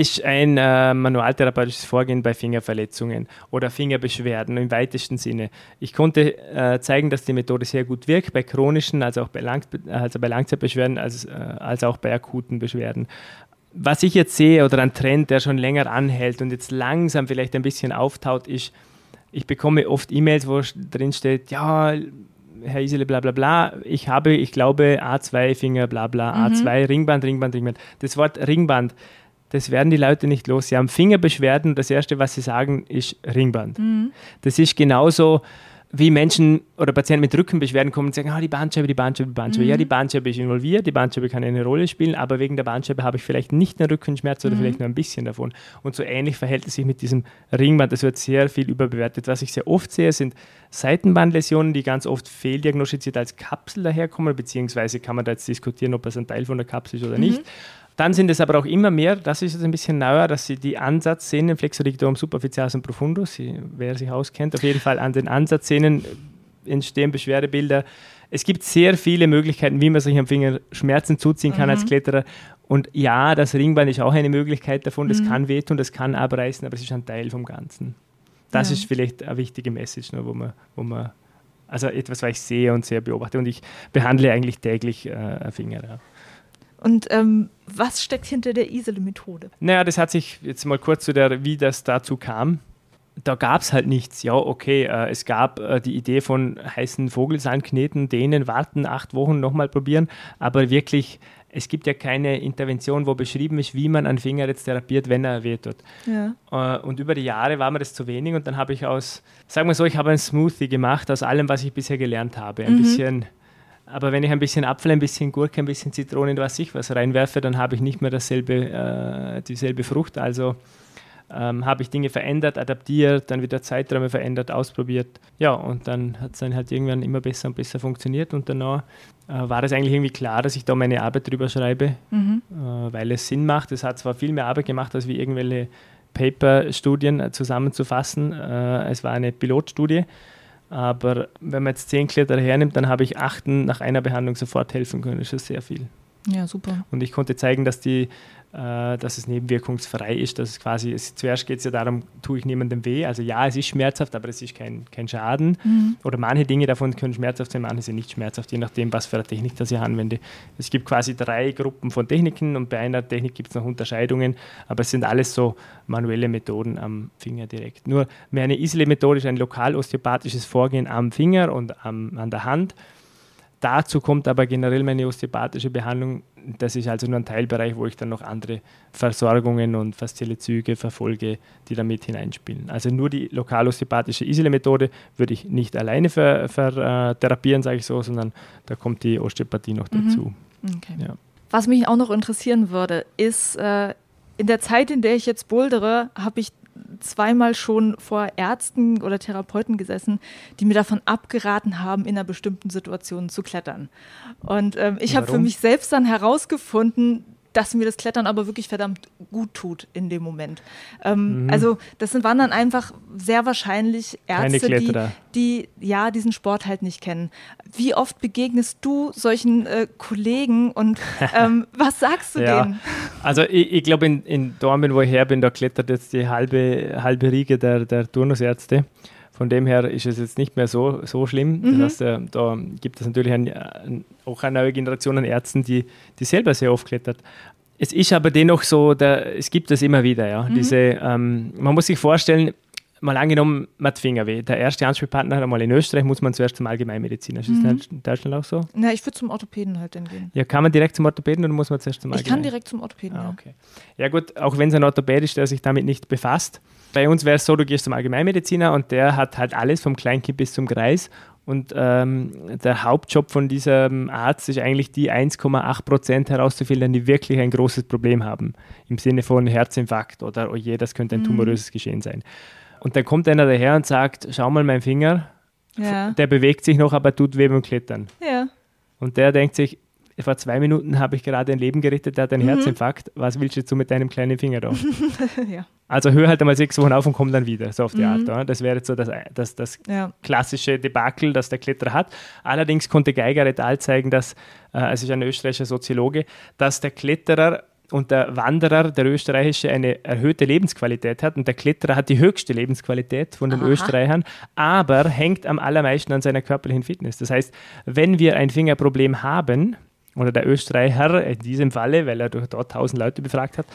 ist ein äh, manualtherapeutisches Vorgehen bei Fingerverletzungen oder Fingerbeschwerden im weitesten Sinne. Ich konnte äh, zeigen, dass die Methode sehr gut wirkt bei chronischen, also auch bei, Lang also bei Langzeitbeschwerden, als, äh, als auch bei akuten Beschwerden. Was ich jetzt sehe oder ein Trend, der schon länger anhält und jetzt langsam vielleicht ein bisschen auftaut, ist, ich bekomme oft E-Mails, wo drin steht, ja, Herr Isele, bla bla bla, ich habe, ich glaube, A2-Finger, bla bla, mhm. A2, Ringband, Ringband, Ringband. Das Wort Ringband, das werden die Leute nicht los. Sie haben Fingerbeschwerden und das Erste, was sie sagen, ist Ringband. Mhm. Das ist genauso wie Menschen oder Patienten mit Rückenbeschwerden kommen und sagen, ah, die Bandscheibe, die Bandscheibe, die Bandscheibe. Mhm. Ja, die Bandscheibe ist involviert, die Bandscheibe kann eine Rolle spielen, aber wegen der Bandscheibe habe ich vielleicht nicht einen Rückenschmerz oder mhm. vielleicht nur ein bisschen davon. Und so ähnlich verhält es sich mit diesem Ringband. Das wird sehr viel überbewertet. Was ich sehr oft sehe, sind Seitenbandläsionen, die ganz oft fehldiagnostiziert als Kapsel daherkommen, beziehungsweise kann man da jetzt diskutieren, ob es ein Teil von der Kapsel ist oder mhm. nicht. Dann sind es aber auch immer mehr, das ist jetzt ein bisschen neuer, dass Sie die Ansatzsehnen, Flexodigitorum superficialis profundus, wer sich auskennt, auf jeden Fall an den Ansatzsehnen entstehen Beschwerdebilder. Es gibt sehr viele Möglichkeiten, wie man sich am Finger Schmerzen zuziehen kann mhm. als Kletterer. Und ja, das Ringband ist auch eine Möglichkeit davon. Das mhm. kann wehtun, das kann abreißen, aber es ist ein Teil vom Ganzen. Das ja. ist vielleicht eine wichtige Message, ne, wo, man, wo man, also etwas, was ich sehe und sehr beobachte. Und ich behandle eigentlich täglich äh, Finger. Ja. Und ähm, was steckt hinter der Isele-Methode? Naja, das hat sich jetzt mal kurz zu der, wie das dazu kam. Da gab es halt nichts. Ja, okay, äh, es gab äh, die Idee von heißen Vogelsand kneten, denen warten, acht Wochen nochmal probieren, aber wirklich es gibt ja keine Intervention, wo beschrieben ist, wie man einen Finger jetzt therapiert, wenn er weh tut. Ja. Äh, und über die Jahre war mir das zu wenig und dann habe ich aus, sagen wir so, ich habe ein Smoothie gemacht aus allem, was ich bisher gelernt habe. Ein mhm. bisschen aber wenn ich ein bisschen Apfel, ein bisschen Gurke, ein bisschen Zitrone, was ich was reinwerfe, dann habe ich nicht mehr dasselbe, äh, dieselbe Frucht. Also ähm, habe ich Dinge verändert, adaptiert, dann wieder Zeiträume verändert, ausprobiert. Ja, und dann hat es dann halt irgendwann immer besser und besser funktioniert. Und danach äh, war es eigentlich irgendwie klar, dass ich da meine Arbeit drüber schreibe, mhm. äh, weil es Sinn macht. Es hat zwar viel mehr Arbeit gemacht, als wie irgendwelche Paper-Studien äh, zusammenzufassen. Äh, es war eine Pilotstudie. Aber wenn man jetzt zehn Kletterer hernimmt, dann habe ich achten nach einer Behandlung sofort helfen können. Das ist sehr viel. Ja, super. Und ich konnte zeigen, dass die äh, dass es nebenwirkungsfrei ist, dass es quasi, es, zuerst geht es ja darum, tue ich niemandem weh. Also ja, es ist schmerzhaft, aber es ist kein, kein Schaden. Mhm. Oder manche Dinge davon können schmerzhaft sein, manche sind nicht schmerzhaft, je nachdem, was für eine Technik das ich anwende. Es gibt quasi drei Gruppen von Techniken und bei einer Technik gibt es noch Unterscheidungen, aber es sind alles so manuelle Methoden am Finger direkt. Nur mehr eine Isle-Methode ist ein lokal osteopathisches Vorgehen am Finger und am, an der Hand. Dazu kommt aber generell meine osteopathische Behandlung. Das ist also nur ein Teilbereich, wo ich dann noch andere Versorgungen und faszielle Züge verfolge, die da mit hineinspielen. Also nur die lokal osteopathische Isile-Methode würde ich nicht alleine ver, ver, äh, therapieren, sage ich so, sondern da kommt die Osteopathie noch mhm. dazu. Okay. Ja. Was mich auch noch interessieren würde, ist, äh, in der Zeit, in der ich jetzt bouldere, habe ich zweimal schon vor Ärzten oder Therapeuten gesessen, die mir davon abgeraten haben, in einer bestimmten Situation zu klettern. Und ähm, ich habe für mich selbst dann herausgefunden, dass mir das Klettern aber wirklich verdammt gut tut in dem Moment. Ähm, mhm. Also das waren dann einfach sehr wahrscheinlich Ärzte, die, die ja diesen Sport halt nicht kennen. Wie oft begegnest du solchen äh, Kollegen und ähm, was sagst du ja. denen? Also ich, ich glaube in, in Dortmund, wo ich her bin, da klettert jetzt die halbe, halbe Riege der, der Turnusärzte. Von dem her ist es jetzt nicht mehr so, so schlimm. Mhm. Das heißt, äh, da gibt es natürlich ein, auch eine neue Generation an Ärzten, die, die selber sehr oft klettert. Es ist aber dennoch so, der, es gibt es immer wieder. Ja. Mhm. Diese, ähm, man muss sich vorstellen, mal angenommen, man hat Fingerweh. Der erste Ansprechpartner einmal in Österreich muss man zuerst zum Allgemeinmediziner. Ist das mhm. in Deutschland auch so? Na, ich würde zum Orthopäden halt dann gehen. Ja, kann man direkt zum Orthopäden oder muss man zuerst zum Allgemein? Ich kann direkt zum Orthopäden, ah, okay. Ja gut, auch wenn es ein Orthopäd ist, der sich damit nicht befasst. Bei uns wäre es so, du gehst zum Allgemeinmediziner und der hat halt alles vom Kleinkind bis zum Kreis und ähm, der Hauptjob von diesem Arzt ist eigentlich die 1,8 Prozent herauszufiltern, die wirklich ein großes Problem haben. Im Sinne von Herzinfarkt oder oh je, das könnte ein mhm. tumoröses Geschehen sein. Und dann kommt einer daher und sagt, schau mal mein Finger, ja. der bewegt sich noch, aber tut weh beim Klettern. Ja. Und der denkt sich, vor zwei Minuten habe ich gerade ein Leben gerettet, der hat einen mhm. Herzinfarkt. Was willst du jetzt so mit deinem kleinen Finger da? ja. Also hör halt einmal sechs Wochen auf und komm dann wieder, so auf die mhm. Art. Oder? Das wäre jetzt so das, das, das ja. klassische Debakel, das der Kletterer hat. Allerdings konnte Geiger et al. zeigen, dass, äh, also ist ein österreichischer Soziologe, dass der Kletterer und der Wanderer, der österreichische, eine erhöhte Lebensqualität hat und der Kletterer hat die höchste Lebensqualität von den Aha. Österreichern, aber hängt am allermeisten an seiner körperlichen Fitness. Das heißt, wenn wir ein Fingerproblem haben, oder der Österreicher in diesem Falle, weil er dort tausend Leute befragt hat,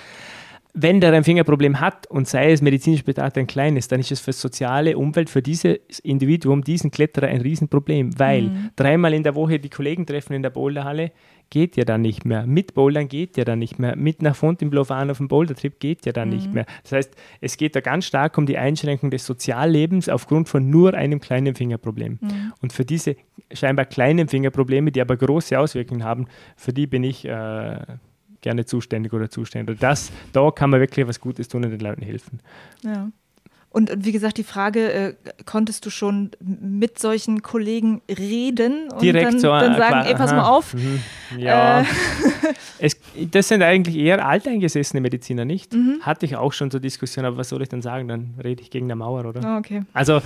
wenn der ein Fingerproblem hat und sei es medizinisch betrachtet ein kleines, dann ist es für die soziale Umwelt, für dieses Individuum, diesen Kletterer ein Riesenproblem, weil mhm. dreimal in der Woche die Kollegen treffen in der Boulderhalle geht ja dann nicht mehr. Mit Bouldern geht ja dann nicht mehr. Mit nach Fontainebleau fahren auf dem Bouldertrip geht ja dann mhm. nicht mehr. Das heißt, es geht da ganz stark um die Einschränkung des Soziallebens aufgrund von nur einem kleinen Fingerproblem. Mhm. Und für diese scheinbar kleinen Fingerprobleme, die aber große Auswirkungen haben, für die bin ich äh, gerne zuständig oder zuständig. Das, da kann man wirklich was Gutes tun und den Leuten helfen. Ja. Und, und, wie gesagt, die Frage, äh, konntest du schon mit solchen Kollegen reden und Direkt dann, so, dann äh, sagen, ey, pass mal auf. Mhm. Ja. Äh. es, das sind eigentlich eher alteingesessene Mediziner, nicht? Mhm. Hatte ich auch schon so Diskussionen, aber was soll ich dann sagen? Dann rede ich gegen eine Mauer, oder? Oh, okay. Also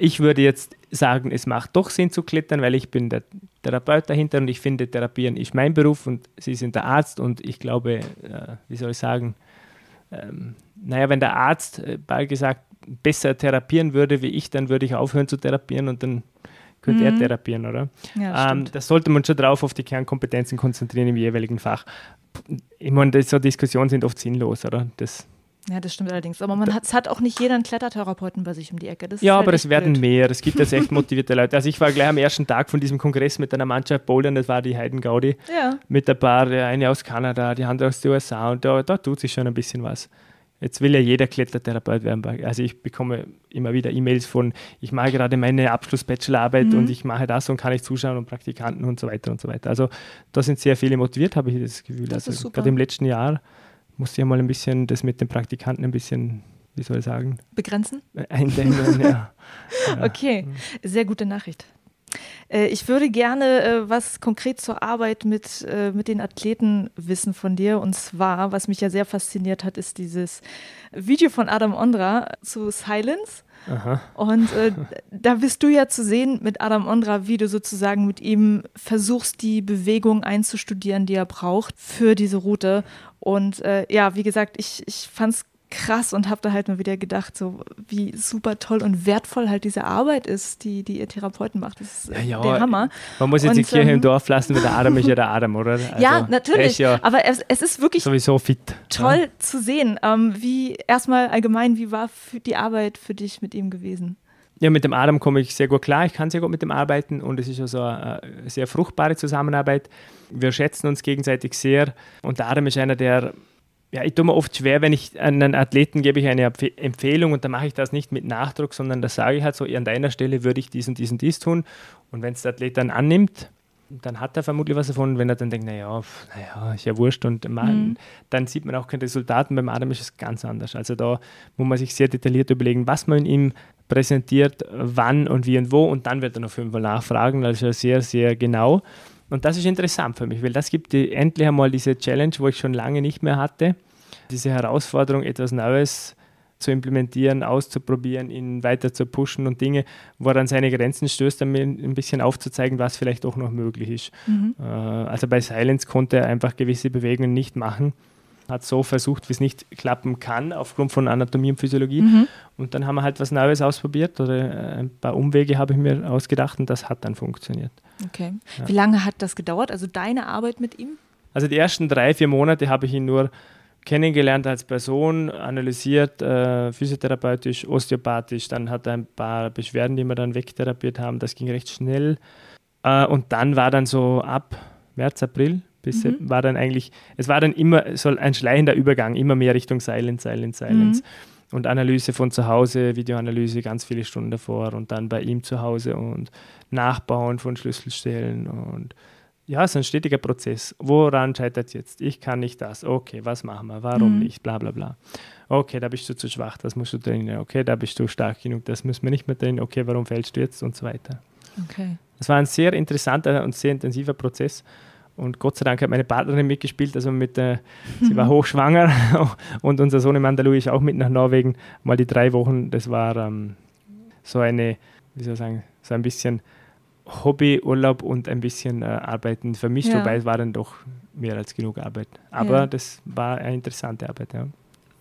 ich würde jetzt sagen, es macht doch Sinn zu klettern, weil ich bin der Therapeut dahinter und ich finde, Therapieren ist mein Beruf und Sie sind der Arzt und ich glaube, äh, wie soll ich sagen, ähm, naja, wenn der Arzt, äh, bald gesagt, besser therapieren würde wie ich, dann würde ich aufhören zu therapieren und dann könnte mhm. er therapieren, oder? Ja, ähm, das sollte man schon drauf auf die Kernkompetenzen konzentrieren im jeweiligen Fach. Ich meine, so Diskussionen sind oft sinnlos, oder? Das, ja, das stimmt allerdings. Aber man hat, es hat auch nicht jeder einen Klettertherapeuten bei sich um die Ecke. ja, halt aber es werden blöd. mehr. Es gibt jetzt echt motivierte Leute. Also ich war gleich am ersten Tag von diesem Kongress mit einer Mannschaft Bouldern, das war die Heiden Gaudi. Ja. Mit ein paar, eine aus Kanada, die andere aus den USA und da, da tut sich schon ein bisschen was. Jetzt will ja jeder Klettertherapeut werden. Also ich bekomme immer wieder E-Mails von, ich mache gerade meine Abschluss-Bachelorarbeit mhm. und ich mache das und kann ich zuschauen und Praktikanten und so weiter und so weiter. Also da sind sehr viele motiviert, habe ich das Gefühl. Das also gerade im letzten Jahr musste ich mal ein bisschen das mit den Praktikanten ein bisschen, wie soll ich sagen? Begrenzen? Eindämmen, ja. ja. Okay, sehr gute Nachricht. Äh, ich würde gerne äh, was konkret zur Arbeit mit, äh, mit den Athleten wissen von dir. Und zwar, was mich ja sehr fasziniert hat, ist dieses Video von Adam Ondra zu Silence. Aha. Und äh, da bist du ja zu sehen mit Adam Ondra, wie du sozusagen mit ihm versuchst, die Bewegung einzustudieren, die er braucht für diese Route. Und äh, ja, wie gesagt, ich, ich fand es krass und habe da halt mal wieder gedacht, so wie super toll und wertvoll halt diese Arbeit ist, die, die ihr Therapeuten macht. Das ist ja, ja, der Hammer. Man muss jetzt und, die Kirche ähm, im Dorf lassen, weil der Adam ist ja der Adam, oder? Also, ja, natürlich. Ja aber es, es, ist wirklich sowieso fit. toll ja? zu sehen. Ähm, wie erstmal allgemein, wie war die Arbeit für dich mit ihm gewesen? Ja, mit dem Adam komme ich sehr gut klar. Ich kann sehr gut mit ihm arbeiten und es ist also eine sehr fruchtbare Zusammenarbeit. Wir schätzen uns gegenseitig sehr und der Adam ist einer, der ja, ich tue mir oft schwer, wenn ich einen Athleten gebe ich eine Empfehlung und dann mache ich das nicht mit Nachdruck, sondern da sage ich halt so, an deiner Stelle würde ich dies und dies und dies tun. Und wenn es der Athlet dann annimmt, dann hat er vermutlich was davon. Wenn er dann denkt, naja, naja, ist ja wurscht und man, mhm. dann sieht man auch keine Resultate. Beim Adam ist es ganz anders. Also da muss man sich sehr detailliert überlegen, was man ihm präsentiert, wann und wie und wo und dann wird er noch fünfmal nachfragen. Also sehr, sehr genau. Und das ist interessant für mich, weil das gibt die, endlich einmal diese Challenge, wo ich schon lange nicht mehr hatte. Diese Herausforderung, etwas Neues zu implementieren, auszuprobieren, ihn weiter zu pushen und Dinge, wo er an seine Grenzen stößt, dann ein bisschen aufzuzeigen, was vielleicht auch noch möglich ist. Mhm. Äh, also bei Silence konnte er einfach gewisse Bewegungen nicht machen hat so versucht, wie es nicht klappen kann, aufgrund von Anatomie und Physiologie. Mhm. Und dann haben wir halt was Neues ausprobiert oder äh, ein paar Umwege habe ich mir ausgedacht und das hat dann funktioniert. Okay. Ja. Wie lange hat das gedauert, also deine Arbeit mit ihm? Also die ersten drei, vier Monate habe ich ihn nur kennengelernt als Person, analysiert, äh, physiotherapeutisch, osteopathisch. Dann hat er ein paar Beschwerden, die wir dann wegtherapiert haben. Das ging recht schnell. Äh, und dann war dann so ab März, April bis mhm. war dann eigentlich, es war dann immer so ein schleichender Übergang, immer mehr Richtung Silence, Silence, Silence. Mhm. Und Analyse von zu Hause, Videoanalyse ganz viele Stunden davor und dann bei ihm zu Hause und Nachbauen von Schlüsselstellen und ja, es ist ein stetiger Prozess. Woran scheitert es jetzt? Ich kann nicht das. Okay, was machen wir? Warum mhm. nicht? Bla bla bla. Okay, da bist du zu schwach, das musst du trainieren. Okay, da bist du stark genug, das müssen wir nicht mehr trainieren. Okay, warum fällst du jetzt? Und so weiter. Okay. Das war ein sehr interessanter und sehr intensiver Prozess. Und Gott sei Dank hat meine Partnerin mitgespielt, also mit, äh, sie war hochschwanger und unser Sohn Mandalou ist auch mit nach Norwegen. Mal die drei Wochen, das war ähm, so eine, wie soll ich sagen, so ein bisschen Hobbyurlaub und ein bisschen äh, Arbeiten vermischt, ja. wobei es war dann doch mehr als genug Arbeit. Aber ja. das war eine interessante Arbeit, ja.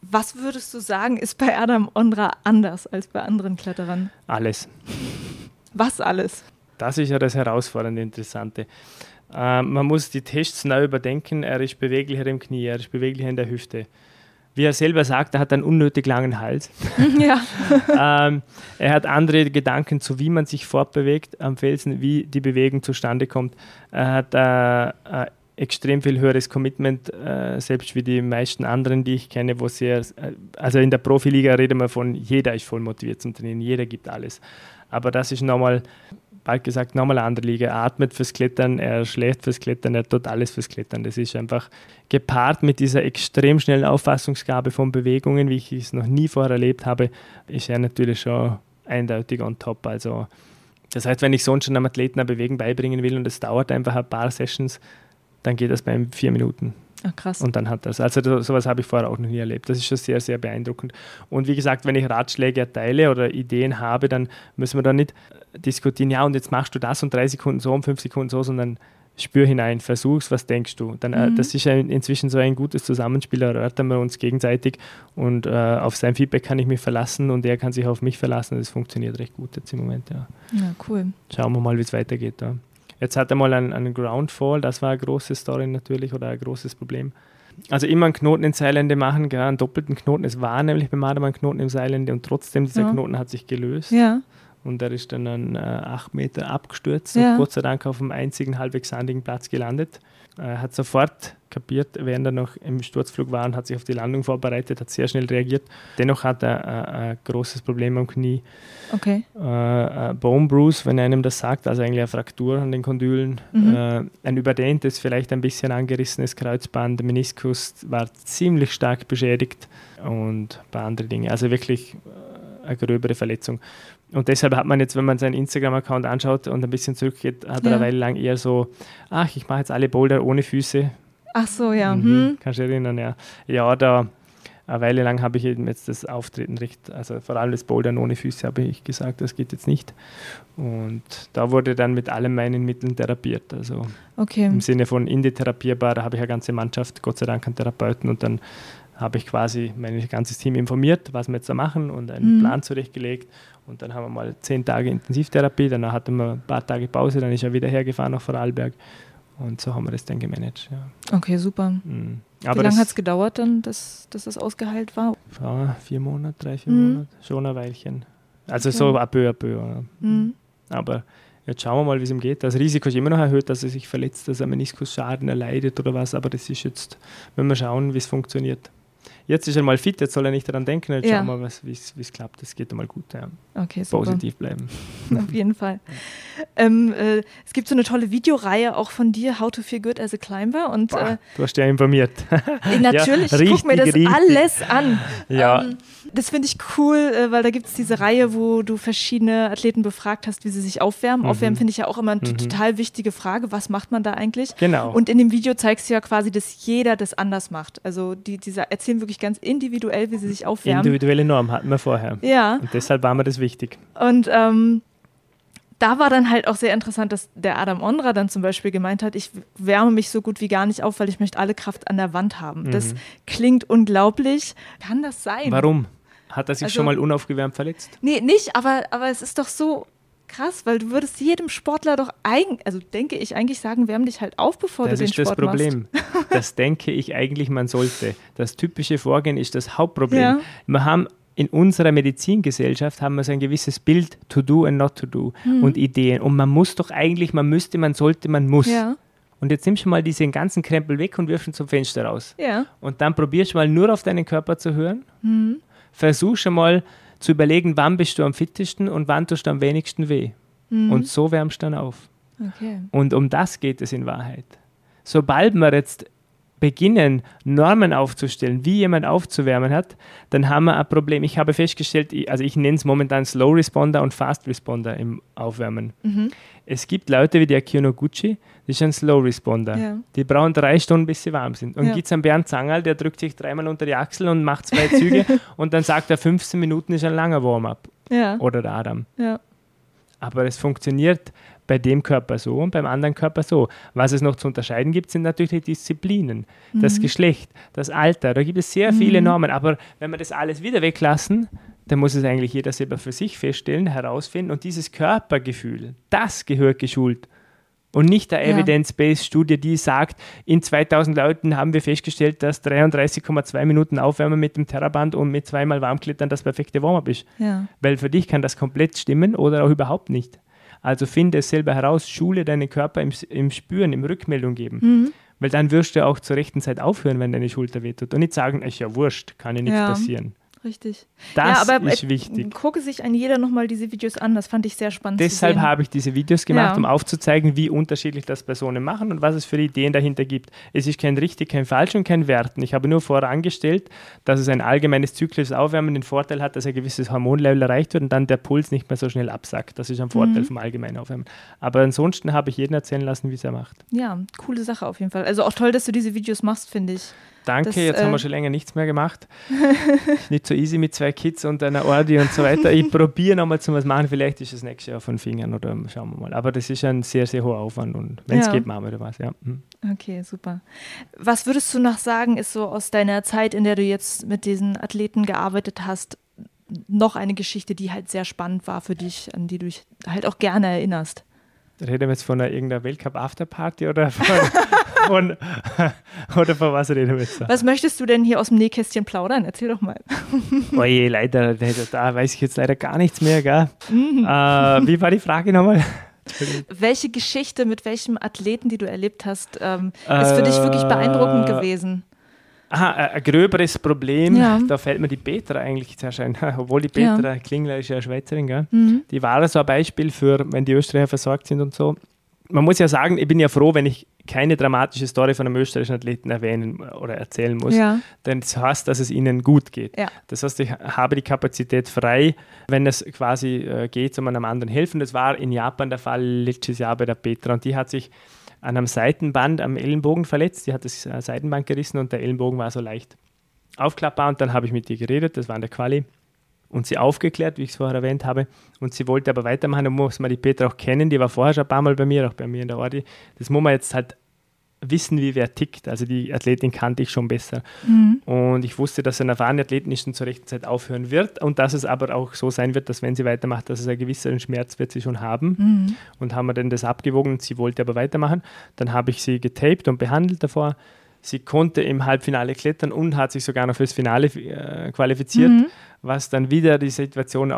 Was würdest du sagen, ist bei Adam Ondra anders als bei anderen Kletterern? Alles. Was alles? Das ist ja das Herausfordernde, Interessante. Äh, man muss die Tests neu überdenken. Er ist beweglicher im Knie, er ist beweglicher in der Hüfte. wie er selber sagt, er hat einen unnötig langen Hals. Ja. ähm, er hat andere Gedanken zu, wie man sich fortbewegt am Felsen, wie die Bewegung zustande kommt. Er hat äh, äh, extrem viel höheres Commitment, äh, selbst wie die meisten anderen, die ich kenne, wo sehr, äh, also in der Profiliga reden wir von, jeder ist voll motiviert zum Trainieren, jeder gibt alles. Aber das ist nochmal, bald gesagt, nochmal andere Liga. Er atmet fürs Klettern, er schläft fürs Klettern, er tut alles fürs Klettern. Das ist einfach gepaart mit dieser extrem schnellen Auffassungsgabe von Bewegungen, wie ich es noch nie vorher erlebt habe, ist er natürlich schon eindeutig on top. Also das heißt, wenn ich sonst schon einem Athleten eine Bewegung beibringen will und es dauert einfach ein paar Sessions, dann geht das bei ihm vier Minuten. Ach, krass. Und dann hat das. Also sowas habe ich vorher auch noch nie erlebt. Das ist schon sehr, sehr beeindruckend. Und wie gesagt, wenn ich Ratschläge erteile oder Ideen habe, dann müssen wir da nicht diskutieren, ja, und jetzt machst du das und drei Sekunden so und fünf Sekunden so, sondern spür hinein, versuch's, was denkst du. Dann, äh, mhm. Das ist ja inzwischen so ein gutes Zusammenspiel, erörtern wir uns gegenseitig und äh, auf sein Feedback kann ich mich verlassen und er kann sich auf mich verlassen. Das funktioniert recht gut jetzt im Moment, ja. Ja, cool. Schauen wir mal, wie es weitergeht. Ja. Jetzt hat er mal einen, einen Groundfall, das war eine große Story natürlich oder ein großes Problem. Also immer einen Knoten in Seilende machen, ja, einen doppelten Knoten. Es war nämlich beim Adam ein Knoten im Seilende und trotzdem dieser ja. Knoten hat sich gelöst. Ja. Und er ist dann an äh, acht Meter abgestürzt ja. und Gott sei Dank auf einem einzigen halbwegs sandigen Platz gelandet. Er hat sofort kapiert, während er noch im Sturzflug war und hat sich auf die Landung vorbereitet, hat sehr schnell reagiert. Dennoch hat er äh, ein großes Problem am Knie. Okay. Äh, Bone Bruise, wenn einem das sagt, also eigentlich eine Fraktur an den Kondylen. Mhm. Äh, ein überdehntes, vielleicht ein bisschen angerissenes Kreuzband, Meniskus war ziemlich stark beschädigt und ein paar andere Dinge. Also wirklich äh, eine gröbere Verletzung. Und deshalb hat man jetzt, wenn man seinen Instagram-Account anschaut und ein bisschen zurückgeht, hat er eine Weile lang eher so, ach, ich mache jetzt alle Boulder ohne Füße. Ach so, ja. Mhm. Hm. Kannst du erinnern, ja. Ja, da eine Weile lang habe ich eben jetzt das Auftreten recht, also vor allem das Bouldern ohne Füße habe ich gesagt, das geht jetzt nicht. Und da wurde dann mit allen meinen Mitteln therapiert. Also okay. im Sinne von indetherapierbar, da habe ich eine ganze Mannschaft, Gott sei Dank an Therapeuten und dann habe ich quasi mein ganzes Team informiert, was wir jetzt da machen und einen mhm. Plan zurechtgelegt. Und dann haben wir mal zehn Tage Intensivtherapie, danach hatten wir ein paar Tage Pause, dann ist er wieder hergefahren nach Vorarlberg. Und so haben wir das dann gemanagt. Ja. Okay, super. Mhm. Wie lange hat es gedauert, dann, dass, dass das ausgeheilt war? Ja, vier Monate, drei, vier mhm. Monate, schon ein Weilchen. Also okay. so ein peu, ein peu. Mhm. Aber jetzt schauen wir mal, wie es ihm geht. Das Risiko ist immer noch erhöht, dass er sich verletzt, dass er Meniskusschaden erleidet oder was, aber das ist jetzt, wenn wir schauen, wie es funktioniert jetzt ist er mal fit, jetzt soll er nicht daran denken, jetzt ja. schauen wir mal, wie es klappt. Das geht mal gut. Ja. Okay, super. Positiv bleiben. Auf jeden Fall. Ähm, äh, es gibt so eine tolle Videoreihe auch von dir, How to Feel Good as a Climber. Und, Boah, äh, du hast ja informiert. Natürlich, ja, ich gucke mir das richtig. alles an. Ja. Ähm, das finde ich cool, äh, weil da gibt es diese Reihe, wo du verschiedene Athleten befragt hast, wie sie sich aufwärmen. Mhm. Aufwärmen finde ich ja auch immer eine mhm. total wichtige Frage. Was macht man da eigentlich? Genau. Und in dem Video zeigst du ja quasi, dass jeder das anders macht. Also die, diese erzählen wirklich ganz individuell, wie sie sich aufwärmen. Individuelle Norm hatten wir vorher. Ja. Und deshalb war mir das wichtig. Und ähm, da war dann halt auch sehr interessant, dass der Adam Ondra dann zum Beispiel gemeint hat, ich wärme mich so gut wie gar nicht auf, weil ich möchte alle Kraft an der Wand haben. Mhm. Das klingt unglaublich. Kann das sein? Warum? Hat er sich also, schon mal unaufgewärmt verletzt? Nee, nicht, aber, aber es ist doch so krass, weil du würdest jedem Sportler doch eigentlich, also denke ich eigentlich sagen, wärm dich halt auf, bevor das du den Sport machst. Das ist das Problem. das denke ich eigentlich, man sollte. Das typische Vorgehen ist das Hauptproblem. Ja. Wir haben in unserer Medizingesellschaft haben wir so ein gewisses Bild, to do and not to do hm. und Ideen. Und man muss doch eigentlich, man müsste, man sollte, man muss. Ja. Und jetzt nimmst du mal diesen ganzen Krempel weg und wirfst ihn zum Fenster raus. Ja. Und dann probierst du mal nur auf deinen Körper zu hören. Hm. Versuch schon mal zu überlegen, wann bist du am fittesten und wann tust du am wenigsten weh. Mhm. Und so wärmst du dann auf. Okay. Und um das geht es in Wahrheit. Sobald wir jetzt beginnen, Normen aufzustellen, wie jemand aufzuwärmen hat, dann haben wir ein Problem. Ich habe festgestellt, also ich nenne es momentan Slow Responder und Fast Responder im Aufwärmen. Mhm. Es gibt Leute wie der Akio Gucci, das ist ein Slow Responder. Ja. Die brauchen drei Stunden, bis sie warm sind. Und ja. gibt es einen Bernd Zangerl, der drückt sich dreimal unter die Achsel und macht zwei Züge und dann sagt er, 15 Minuten ist ein langer Warm-up. Ja. Oder der Adam. Ja. Aber es funktioniert bei dem Körper so und beim anderen Körper so. Was es noch zu unterscheiden gibt, sind natürlich die Disziplinen, mhm. das Geschlecht, das Alter. Da gibt es sehr viele mhm. Normen. Aber wenn wir das alles wieder weglassen, dann muss es eigentlich jeder selber für sich feststellen, herausfinden. Und dieses Körpergefühl, das gehört geschult. und nicht der Evidence-Based-Studie, die sagt, in 2000 Leuten haben wir festgestellt, dass 33,2 Minuten Aufwärmen mit dem Terraband und mit zweimal Warmklettern das perfekte Warm-up ist. Ja. Weil für dich kann das komplett stimmen oder auch überhaupt nicht. Also finde es selber heraus, schule deinen Körper im, im Spüren, im Rückmeldung geben. Mhm. Weil dann wirst du auch zur rechten Zeit aufhören, wenn deine Schulter wehtut. Und nicht sagen, ist ja wurscht, kann ja nichts Ja. passieren. Richtig. Das ja, aber ist äh, wichtig. Gucke sich ein jeder nochmal diese Videos an. Das fand ich sehr spannend. Deshalb habe ich diese Videos gemacht, Ja. um aufzuzeigen, wie unterschiedlich das Personen machen und was es für Ideen dahinter gibt. Es ist kein richtig, kein falsch und kein Werten. Ich habe nur vorangestellt, dass es ein allgemeines zyklisches Aufwärmen den Vorteil hat, dass ein gewisses Hormonlevel erreicht wird und dann der Puls nicht mehr so schnell absackt. Das ist ein Vorteil Mhm. vom allgemeinen Aufwärmen. Aber ansonsten habe ich jeden erzählen lassen, wie es er macht. Ja, coole Sache auf jeden Fall. Also auch toll, dass du diese Videos machst, finde ich. Danke, Das, jetzt haben äh, wir schon länger nichts mehr gemacht. Ist nicht so easy mit zwei Kids und einer Ordi und so weiter. Ich probiere nochmal zu was machen. Vielleicht ist es nächstes Jahr von Fingern oder schauen wir mal. Aber das ist ein sehr, sehr hoher Aufwand und wenn es Ja. geht, machen wir da was. Ja. Mhm. Okay, super. Was würdest du noch sagen, ist so aus deiner Zeit, in der du jetzt mit diesen Athleten gearbeitet hast, noch eine Geschichte, die halt sehr spannend war für dich, an die du dich halt auch gerne erinnerst? Reden wir jetzt von einer, irgendeiner Weltcup-Afterparty oder von, von, oder von was reden wir jetzt? Was möchtest du denn hier aus dem Nähkästchen plaudern? Erzähl doch mal. Oh je, leider, da, weiß ich jetzt leider gar nichts mehr. Gell? Mhm. Äh, wie war die Frage nochmal? Welche Geschichte mit welchem Athleten, die du erlebt hast, ähm, ist für dich wirklich beeindruckend Äh, gewesen? Aha, ein, ein gröberes Problem, Ja. da fällt mir die Petra eigentlich zuerst ein. Obwohl die Ja. Petra Klingler ist ja Schweizerin, gell? Mhm. Die war so ein Beispiel für, wenn die Österreicher versorgt sind und so. Man muss ja sagen, ich bin ja froh, wenn ich keine dramatische Story von einem österreichischen Athleten erwähnen oder erzählen muss. Ja, Denn das heißt, dass es ihnen gut geht. ja. Das heißt, ich habe die Kapazität frei, wenn es quasi äh, geht, um einem anderen helfen. Das war in Japan der Fall letztes Jahr bei der Petra und die hat sich an einem Seitenband am Ellenbogen verletzt. Die hat das äh, Seitenband gerissen und der Ellenbogen war so leicht aufklappbar und dann habe ich mit ihr geredet, das war in der Quali und sie aufgeklärt, wie ich es vorher erwähnt habe. Und sie wollte aber weitermachen. Da muss man die Petra auch kennen. Die war vorher schon ein paar Mal bei mir, auch bei mir in der Ordi. Das muss man jetzt halt wissen, wie wer tickt. Also die Athletin kannte ich schon besser. Mhm. Und ich wusste, dass eine erfahrene Athletin nicht schon zur rechten Zeit aufhören wird und dass es aber auch so sein wird, dass wenn sie weitermacht, dass es einen gewissen Schmerz wird sie schon haben. Mhm. Und haben wir dann das abgewogen und sie wollte aber weitermachen. Dann habe ich sie getaped und behandelt davor. Sie konnte im Halbfinale klettern und hat sich sogar noch fürs Finale äh, qualifiziert, Mhm. was dann wieder die Situation äh,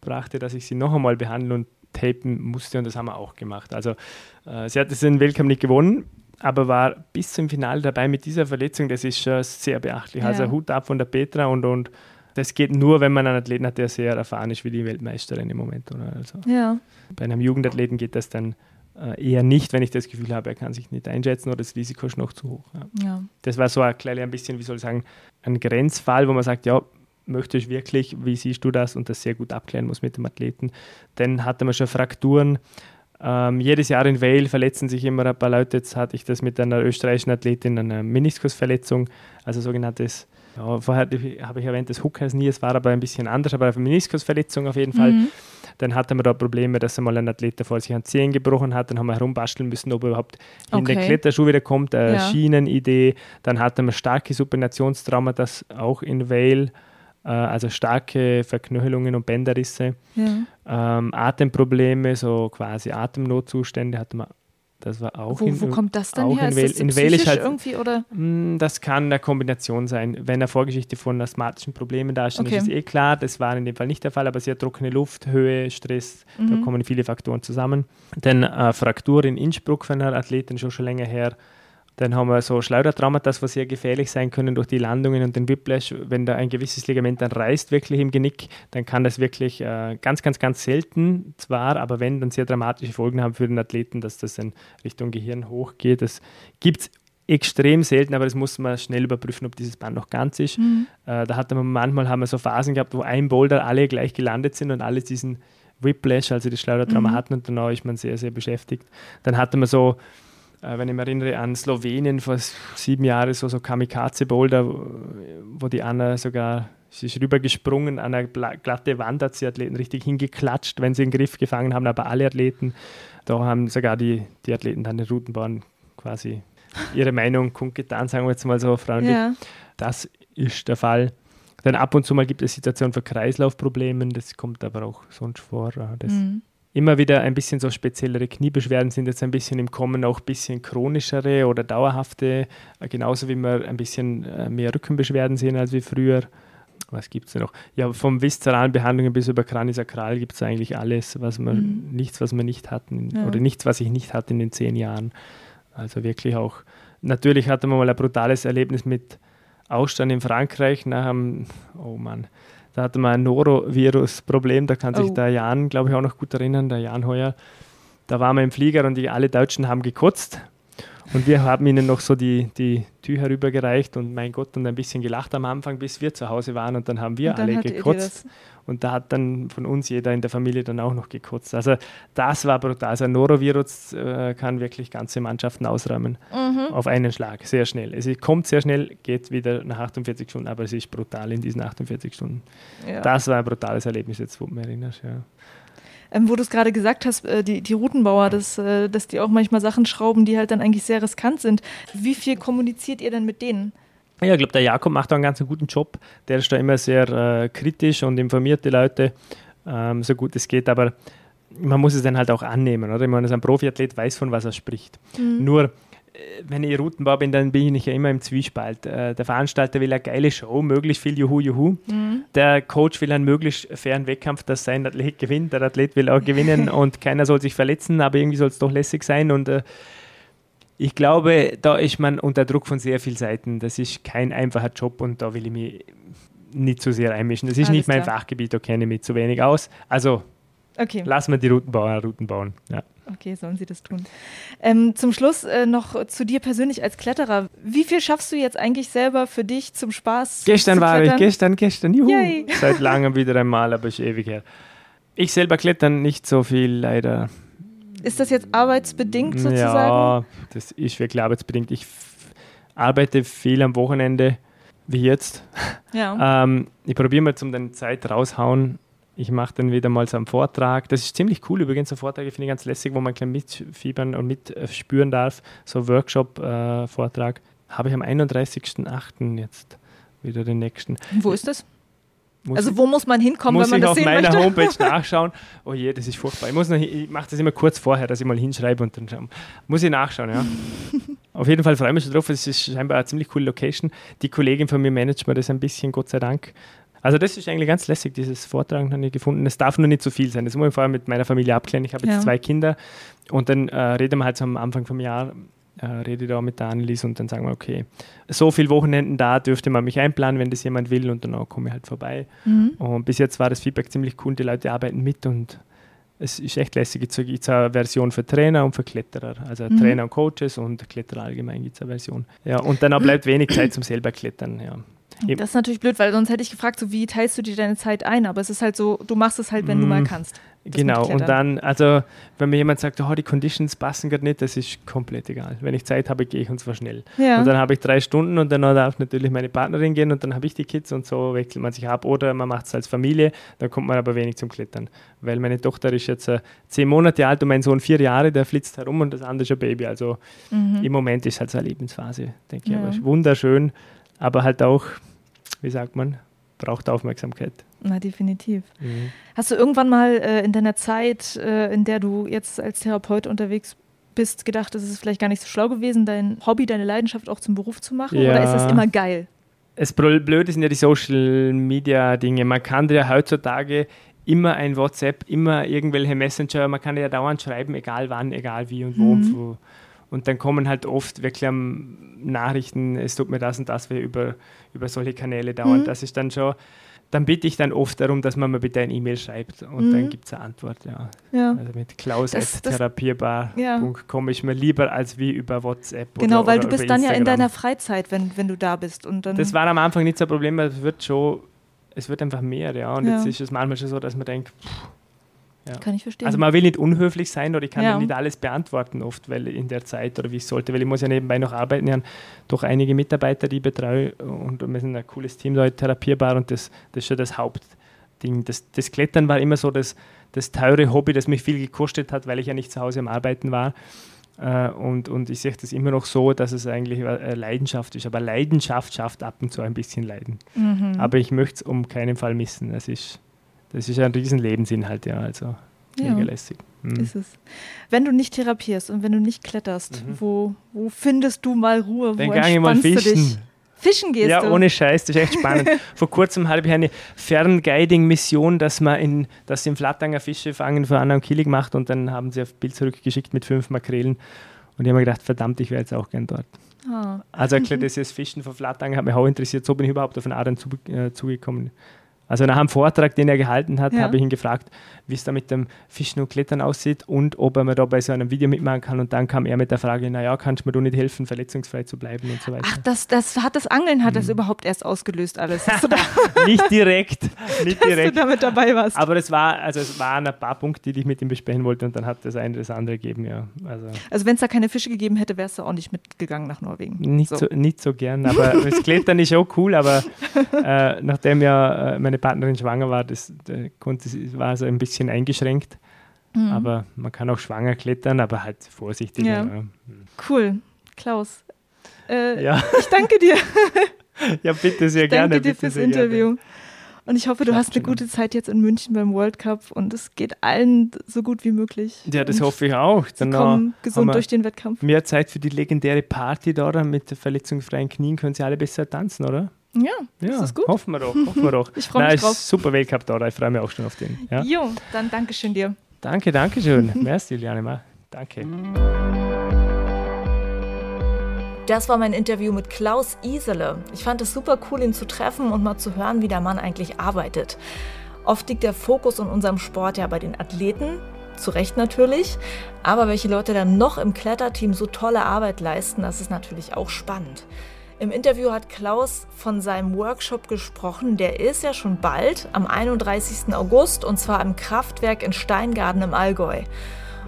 brachte, dass ich sie noch einmal behandeln und tapen musste und das haben wir auch gemacht. Also äh, sie hat es in Welcome nicht gewonnen, aber war bis zum Finale dabei mit dieser Verletzung. Das ist schon sehr beachtlich. Ja. Also Hut ab von der Petra und, und das geht nur, wenn man einen Athleten hat, der sehr erfahren ist wie die Weltmeisterin im Moment. Oder? Also Ja, bei einem Jugendathleten geht das dann eher nicht, wenn ich das Gefühl habe, er kann sich nicht einschätzen oder das Risiko ist noch zu hoch. Ja. ja. Das war so ein kleines, ein bisschen, wie soll ich sagen, ein Grenzfall, wo man sagt, ja, möchtest du wirklich, wie siehst du das und das sehr gut abklären muss mit dem Athleten. Dann hatte man schon Frakturen. Ähm, jedes Jahr in Vale verletzen sich immer ein paar Leute. Jetzt hatte ich das mit einer österreichischen Athletin, eine Meniskusverletzung, also sogenanntes, ja, vorher habe ich erwähnt, das Hook heißt nie, es war aber ein bisschen anders, aber eine Meniskusverletzung auf jeden Fall. Mhm. Dann hatte man da Probleme, dass einmal ein Athlet davor sich einen Zehen gebrochen hat. Dann haben wir herumbasteln müssen, ob er überhaupt in den Okay. Kletterschuh wieder kommt. Eine Ja. Schienenidee. Dann hatte man starke Supinationstrauma, das auch in Vale, äh, also starke Verknöchelungen und Bänderrisse. ja. Ähm, Atemprobleme, so quasi Atemnotzustände hatte man. Das war auch Wo, in, wo kommt das denn auch her? in Ist das in psychisch halt- irgendwie oder? Mm, Das kann eine Kombination sein. Wenn eine Vorgeschichte von asthmatischen Problemen da ist, dann Okay. ist es eh klar. Das war in dem Fall nicht der Fall, aber sehr trockene Luft, Höhe, Stress, da Mhm. kommen viele Faktoren zusammen. Dann äh, Fraktur in Innsbruck von einer Athletin, schon schon länger her. Dann haben wir so Schleudertraumata, was sehr gefährlich sein können durch die Landungen und den Whiplash. Wenn da ein gewisses Ligament dann reißt, wirklich im Genick, dann kann das wirklich äh, ganz, ganz, ganz selten zwar, aber wenn, dann sehr dramatische Folgen haben für den Athleten, dass das dann Richtung Gehirn hochgeht. Das gibt es extrem selten, aber das muss man schnell überprüfen, ob dieses Band noch ganz ist. Mhm. Äh, da hatte man manchmal haben wir so Phasen gehabt, wo ein Boulder alle gleich gelandet sind und alle diesen Whiplash, also das Schleudertrauma Mhm. hatten und danach ist man sehr, sehr beschäftigt. Dann hatte man so, wenn ich mich erinnere an Slowenien vor sieben Jahren, so, so Kamikaze-Boulder, wo, wo die Anna sogar, sie ist rübergesprungen, an eine bla- glatte Wand hat sie Athleten richtig hingeklatscht, wenn sie den Griff gefangen haben, aber alle Athleten, da haben sogar die, die Athleten dann den Routenbahn quasi ihre Meinung kundgetan, sagen wir jetzt mal so freundlich. Ja. Das ist der Fall. Dann ab und zu mal gibt es Situationen für Kreislaufprobleme, das kommt aber auch sonst vor. äh, Das Mhm. Immer wieder ein bisschen so speziellere Kniebeschwerden sind jetzt ein bisschen im Kommen, auch ein bisschen chronischere oder dauerhafte, äh, genauso wie wir ein bisschen äh, mehr Rückenbeschwerden sehen als wie früher. Was gibt es denn noch? Ja, vom viszeralen Behandlungen bis über Kranisakral gibt es eigentlich alles, was man, mhm. nichts, was wir nicht hatten, ja. oder nichts, was ich nicht hatte in den zehn Jahren. Also wirklich auch, natürlich hatte man mal ein brutales Erlebnis mit Ausstand in Frankreich nach einem, oh Mann, da hatte man ein Norovirus-Problem, da kann sich oh. der Jan, glaube ich, auch noch gut erinnern, der Jan Heuer. Da waren wir im Flieger und die, alle Deutschen haben gekotzt. Und wir haben ihnen noch so die, die Tücher rübergereicht und mein Gott, und ein bisschen gelacht am Anfang, bis wir zu Hause waren und dann haben wir dann alle gekotzt. Und da hat dann von uns jeder in der Familie dann auch noch gekotzt. Also das war brutal. Also ein Norovirus äh, kann wirklich ganze Mannschaften ausräumen mhm. auf einen Schlag, sehr schnell. Es kommt sehr schnell, geht wieder nach 48 Stunden, aber es ist brutal in diesen 48 Stunden. Ja. Das war ein brutales Erlebnis jetzt, wo du mich erinnerst. Ja. Ähm, wo du es gerade gesagt hast, äh, die, die Routenbauer, dass, äh, dass die auch manchmal Sachen schrauben, die halt dann eigentlich sehr riskant sind. Wie viel kommuniziert ihr denn mit denen? Ja, ich glaube, der Jakob macht da einen ganz guten Job. Der ist da immer sehr äh, kritisch und informiert die Leute, ähm, so gut es geht. Aber man muss es dann halt auch annehmen. Oder? Ich meine, ein Profiathlet weiß, von was er spricht. Mhm. Nur, wenn ich Routenbauer bin, dann bin ich ja immer im Zwiespalt. Äh, der Veranstalter will eine geile Show, möglichst viel Juhu, Juhu. Mhm. Der Coach will einen möglichst fairen Wettkampf, dass sein Athlet gewinnt. Der Athlet will auch gewinnen und keiner soll sich verletzen, aber irgendwie soll es doch lässig sein. Und äh, ich glaube, da ist man unter Druck von sehr vielen Seiten. Das ist kein einfacher Job und da will ich mich nicht zu sehr einmischen. Das ist Alles nicht mein klar. Fachgebiet, da kenne ich mich zu wenig aus. Also okay. lassen wir die Routenbauer Routen bauen. Ja. Okay, sollen sie das tun. Ähm, zum Schluss äh, noch zu dir persönlich als Kletterer. Wie viel schaffst du jetzt eigentlich selber für dich zum Spaß? Gestern war ich, gestern, gestern, juhu. Yay. Seit langem wieder einmal, aber ist ewig her. Ich selber klettern nicht so viel, leider. Ist das jetzt arbeitsbedingt sozusagen? Ja, das ist wirklich arbeitsbedingt. Ich arbeite viel am Wochenende, wie jetzt. Ja. ähm, ich probiere mal zum den Zeit raushauen. Ich mache dann wieder mal so einen Vortrag. Das ist ziemlich cool übrigens, so Vorträge finde ich ganz lässig, wo man gleich mitfiebern und mitspüren darf. So Workshop-Vortrag. Äh, Habe ich am 31.08. jetzt wieder den nächsten. Wo ist das? Muss also wo muss man hinkommen, wenn man das sehen möchte? Muss ich auf meiner Homepage nachschauen. Oh je, das ist furchtbar. Ich, ich mache das immer kurz vorher, dass ich mal hinschreibe und dann schauen. muss ich nachschauen. Ja. auf jeden Fall freue ich mich schon drauf. Es ist scheinbar eine ziemlich coole Location. Die Kollegin von mir managt mir das ein bisschen, Gott sei Dank. Also das ist eigentlich ganz lässig, dieses Vortragen habe ich gefunden. Es darf nur nicht zu viel sein. Das muss ich vorher mit meiner Familie abklären. Ich habe jetzt ja. zwei Kinder und dann äh, reden wir halt so am Anfang vom Jahr äh, rede da mit der Annelies und dann sagen wir, okay, so viele Wochenenden da dürfte man mich einplanen, wenn das jemand will und dann komme ich halt vorbei. Mhm. Und bis jetzt war das Feedback ziemlich cool, die Leute arbeiten mit und es ist echt lässig. Jetzt gibt es eine Version für Trainer und für Kletterer. Also mhm. Trainer und Coaches und Kletterer allgemein gibt es eine Version. Ja, und dann bleibt wenig Zeit zum selber Klettern. Ja. Das ist natürlich blöd, weil sonst hätte ich gefragt, so wie teilst du dir deine Zeit ein? Aber es ist halt so, du machst es halt, wenn mm, du mal mm, kannst. Genau, und dann, also wenn mir jemand sagt, oh, die Conditions passen gerade nicht, das ist komplett egal. Wenn ich Zeit habe, gehe ich und zwar schnell. Ja. Und dann habe ich drei Stunden und dann darf natürlich meine Partnerin gehen und dann habe ich die Kids und so wechselt man sich ab. Oder man macht es als Familie, dann kommt man aber wenig zum Klettern. Weil meine Tochter ist jetzt äh, zehn Monate alt und mein Sohn vier Jahre, der flitzt herum und das andere ist ein Baby. Also mhm. im Moment ist halt so eine Lebensphase, denke ja. ich. Aber wunderschön, aber halt auch wie sagt man, braucht Aufmerksamkeit. Na, definitiv. Mhm. Hast du irgendwann mal äh, in deiner Zeit, äh, in der du jetzt als Therapeut unterwegs bist, gedacht, es ist vielleicht gar nicht so schlau gewesen, dein Hobby, deine Leidenschaft auch zum Beruf zu machen? Ja. Oder ist das immer geil? Das Blöde sind ja die Social Media Dinge. Man kann ja heutzutage immer ein WhatsApp, immer irgendwelche Messenger, man kann ja dauernd schreiben, egal wann, egal wie und wo. Mhm. Und dann kommen halt oft wirklich Nachrichten, es tut mir das und das weh über, über solche Kanäle dauernd. Mhm. Das ist dann schon, dann bitte ich dann oft darum, dass man mir bitte ein E-Mail schreibt und mhm. dann gibt es eine Antwort. Ja. ja. Also mit klaus.therapierbar.com ja. ist mir lieber als wie über WhatsApp. Genau, oder, weil oder du bist dann Instagram. ja in deiner Freizeit, wenn, wenn du da bist. Und dann das war am Anfang nicht so ein Problem, es wird schon, es wird einfach mehr, ja. Und ja. jetzt ist es manchmal schon so, dass man denkt, pff, ja. Kann ich verstehen. Also man will nicht unhöflich sein oder ich kann ja. nicht alles beantworten oft, weil in der Zeit oder wie ich sollte, weil ich muss ja nebenbei noch arbeiten. Ich habe doch einige Mitarbeiter, die ich betreue und wir sind ein cooles Team da therapierbar und das, das ist schon das Hauptding. Das, das Klettern war immer so das, das teure Hobby, das mich viel gekostet hat, weil ich ja nicht zu Hause am Arbeiten war. Uh, und, und ich sehe das immer noch so, dass es eigentlich eine Leidenschaft ist. Aber Leidenschaft schafft ab und zu ein bisschen Leiden. Mhm. Aber ich möchte es um keinen Fall missen. Das ist das ist ein riesen Lebensinhalt, ja. Also ja. mega lässig. Mhm. Ist es. Wenn du nicht therapierst und wenn du nicht kletterst, mhm. wo, wo findest du mal Ruhe? Dann wo entspannst ich mal fischen. du dich? Fischen gehst ja, du? Ja, ohne Scheiß, das ist echt spannend. Vor kurzem habe ich eine Fernguiding-Mission, dass man in, dass sie im Flattanger Fische fangen für Anna und Kili gemacht und dann haben sie ein Bild zurückgeschickt mit fünf Makrelen. Und ich habe mir gedacht, verdammt, ich wäre jetzt auch gern dort. Oh. Also klar, das ist Fischen von Flattanger hat mich auch interessiert. So bin ich überhaupt auf den Adern zu, äh, zugekommen. Also nach einem Vortrag, den er gehalten hat, ja. habe ich ihn gefragt, wie es da mit dem Fischen und Klettern aussieht und ob er mir da bei so einem Video mitmachen kann. Und dann kam er mit der Frage, naja, kannst du mir du nicht helfen, verletzungsfrei zu bleiben und so weiter. Ach, das, das hat das Angeln hat mhm. das überhaupt erst ausgelöst alles. nicht direkt, nicht direkt. Dass du damit dabei warst. Aber es war, also es waren ein paar Punkte, die ich mit ihm besprechen wollte und dann hat das eine das andere gegeben, ja. Also, also wenn es da keine Fische gegeben hätte, wärst du auch nicht mitgegangen nach Norwegen. Nicht so, so nicht so gern, aber das Klettern ist auch cool, aber äh, nachdem ja äh, meine Partnerin schwanger war, das, da konnte, war so ein bisschen eingeschränkt. Mhm. Aber man kann auch schwanger klettern, aber halt vorsichtig. Ja. Ja. Cool. Klaus. Äh, ja. Ich danke dir. ja, bitte sehr ich gerne. Danke dir fürs Interview. Gerne. Und ich hoffe, du hast eine gute Zeit jetzt in München beim World Cup und es geht allen so gut wie möglich. Ja, das und hoffe ich auch. Dann kommen gesund durch den Wettkampf. Mehr Zeit für die legendäre Party da mit verletzungsfreien Knien können sie alle besser tanzen, oder? Ja, ja, das ist gut. Hoffen wir doch, hoffen wir doch. ich freue mich drauf. Super Weltcup da, ich freue mich auch schon auf den. Ja? Jo, dann danke schön dir. Danke, danke schön. Merci, Juliane. Danke. Das war mein Interview mit Klaus Isele. Ich fand es super cool, ihn zu treffen und mal zu hören, wie der Mann eigentlich arbeitet. Oft liegt der Fokus in unserem Sport ja bei den Athleten, zu Recht natürlich. Aber welche Leute dann noch im Kletterteam so tolle Arbeit leisten, das ist natürlich auch spannend. Im Interview hat Klaus von seinem Workshop gesprochen. Der ist ja schon bald, am 31. August, und zwar im Kraftwerk in Steingarten im Allgäu.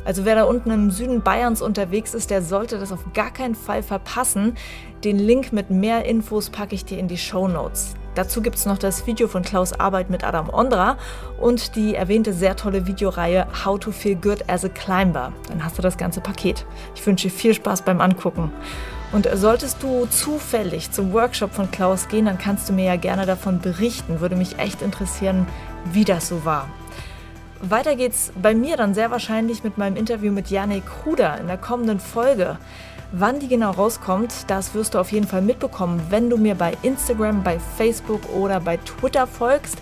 Also wer da unten im Süden Bayerns unterwegs ist, der sollte das auf gar keinen Fall verpassen. Den Link mit mehr Infos packe ich dir in die Show Notes. Dazu gibt es noch das Video von Klaus Arbeit mit Adam Ondra und die erwähnte sehr tolle Videoreihe How to Feel Good as a Climber. Dann hast du das ganze Paket. Ich wünsche dir viel Spaß beim Angucken. Und solltest du zufällig zum Workshop von Klaus gehen, dann kannst du mir ja gerne davon berichten. Würde mich echt interessieren, wie das so war. Weiter geht's bei mir dann sehr wahrscheinlich mit meinem Interview mit Janik Huder in der kommenden Folge. Wann die genau rauskommt, das wirst du auf jeden Fall mitbekommen, wenn du mir bei Instagram, bei Facebook oder bei Twitter folgst.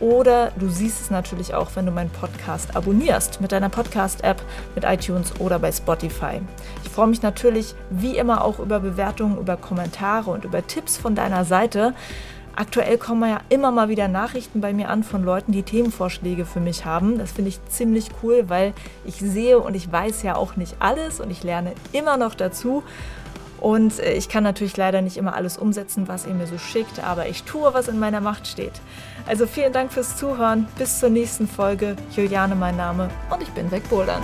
Oder du siehst es natürlich auch, wenn du meinen Podcast abonnierst mit deiner Podcast-App, mit iTunes oder bei Spotify. Ich freue mich natürlich wie immer auch über Bewertungen, über Kommentare und über Tipps von deiner Seite. Aktuell kommen ja immer mal wieder Nachrichten bei mir an von Leuten, die Themenvorschläge für mich haben. Das finde ich ziemlich cool, weil ich sehe und ich weiß ja auch nicht alles und ich lerne immer noch dazu. Und äh, ich kann natürlich leider nicht immer alles umsetzen, was ihr mir so schickt, aber ich tue, was in meiner Macht steht. Also vielen Dank fürs Zuhören. Bis zur nächsten Folge. Juliane mein Name und ich bin wegbouldern.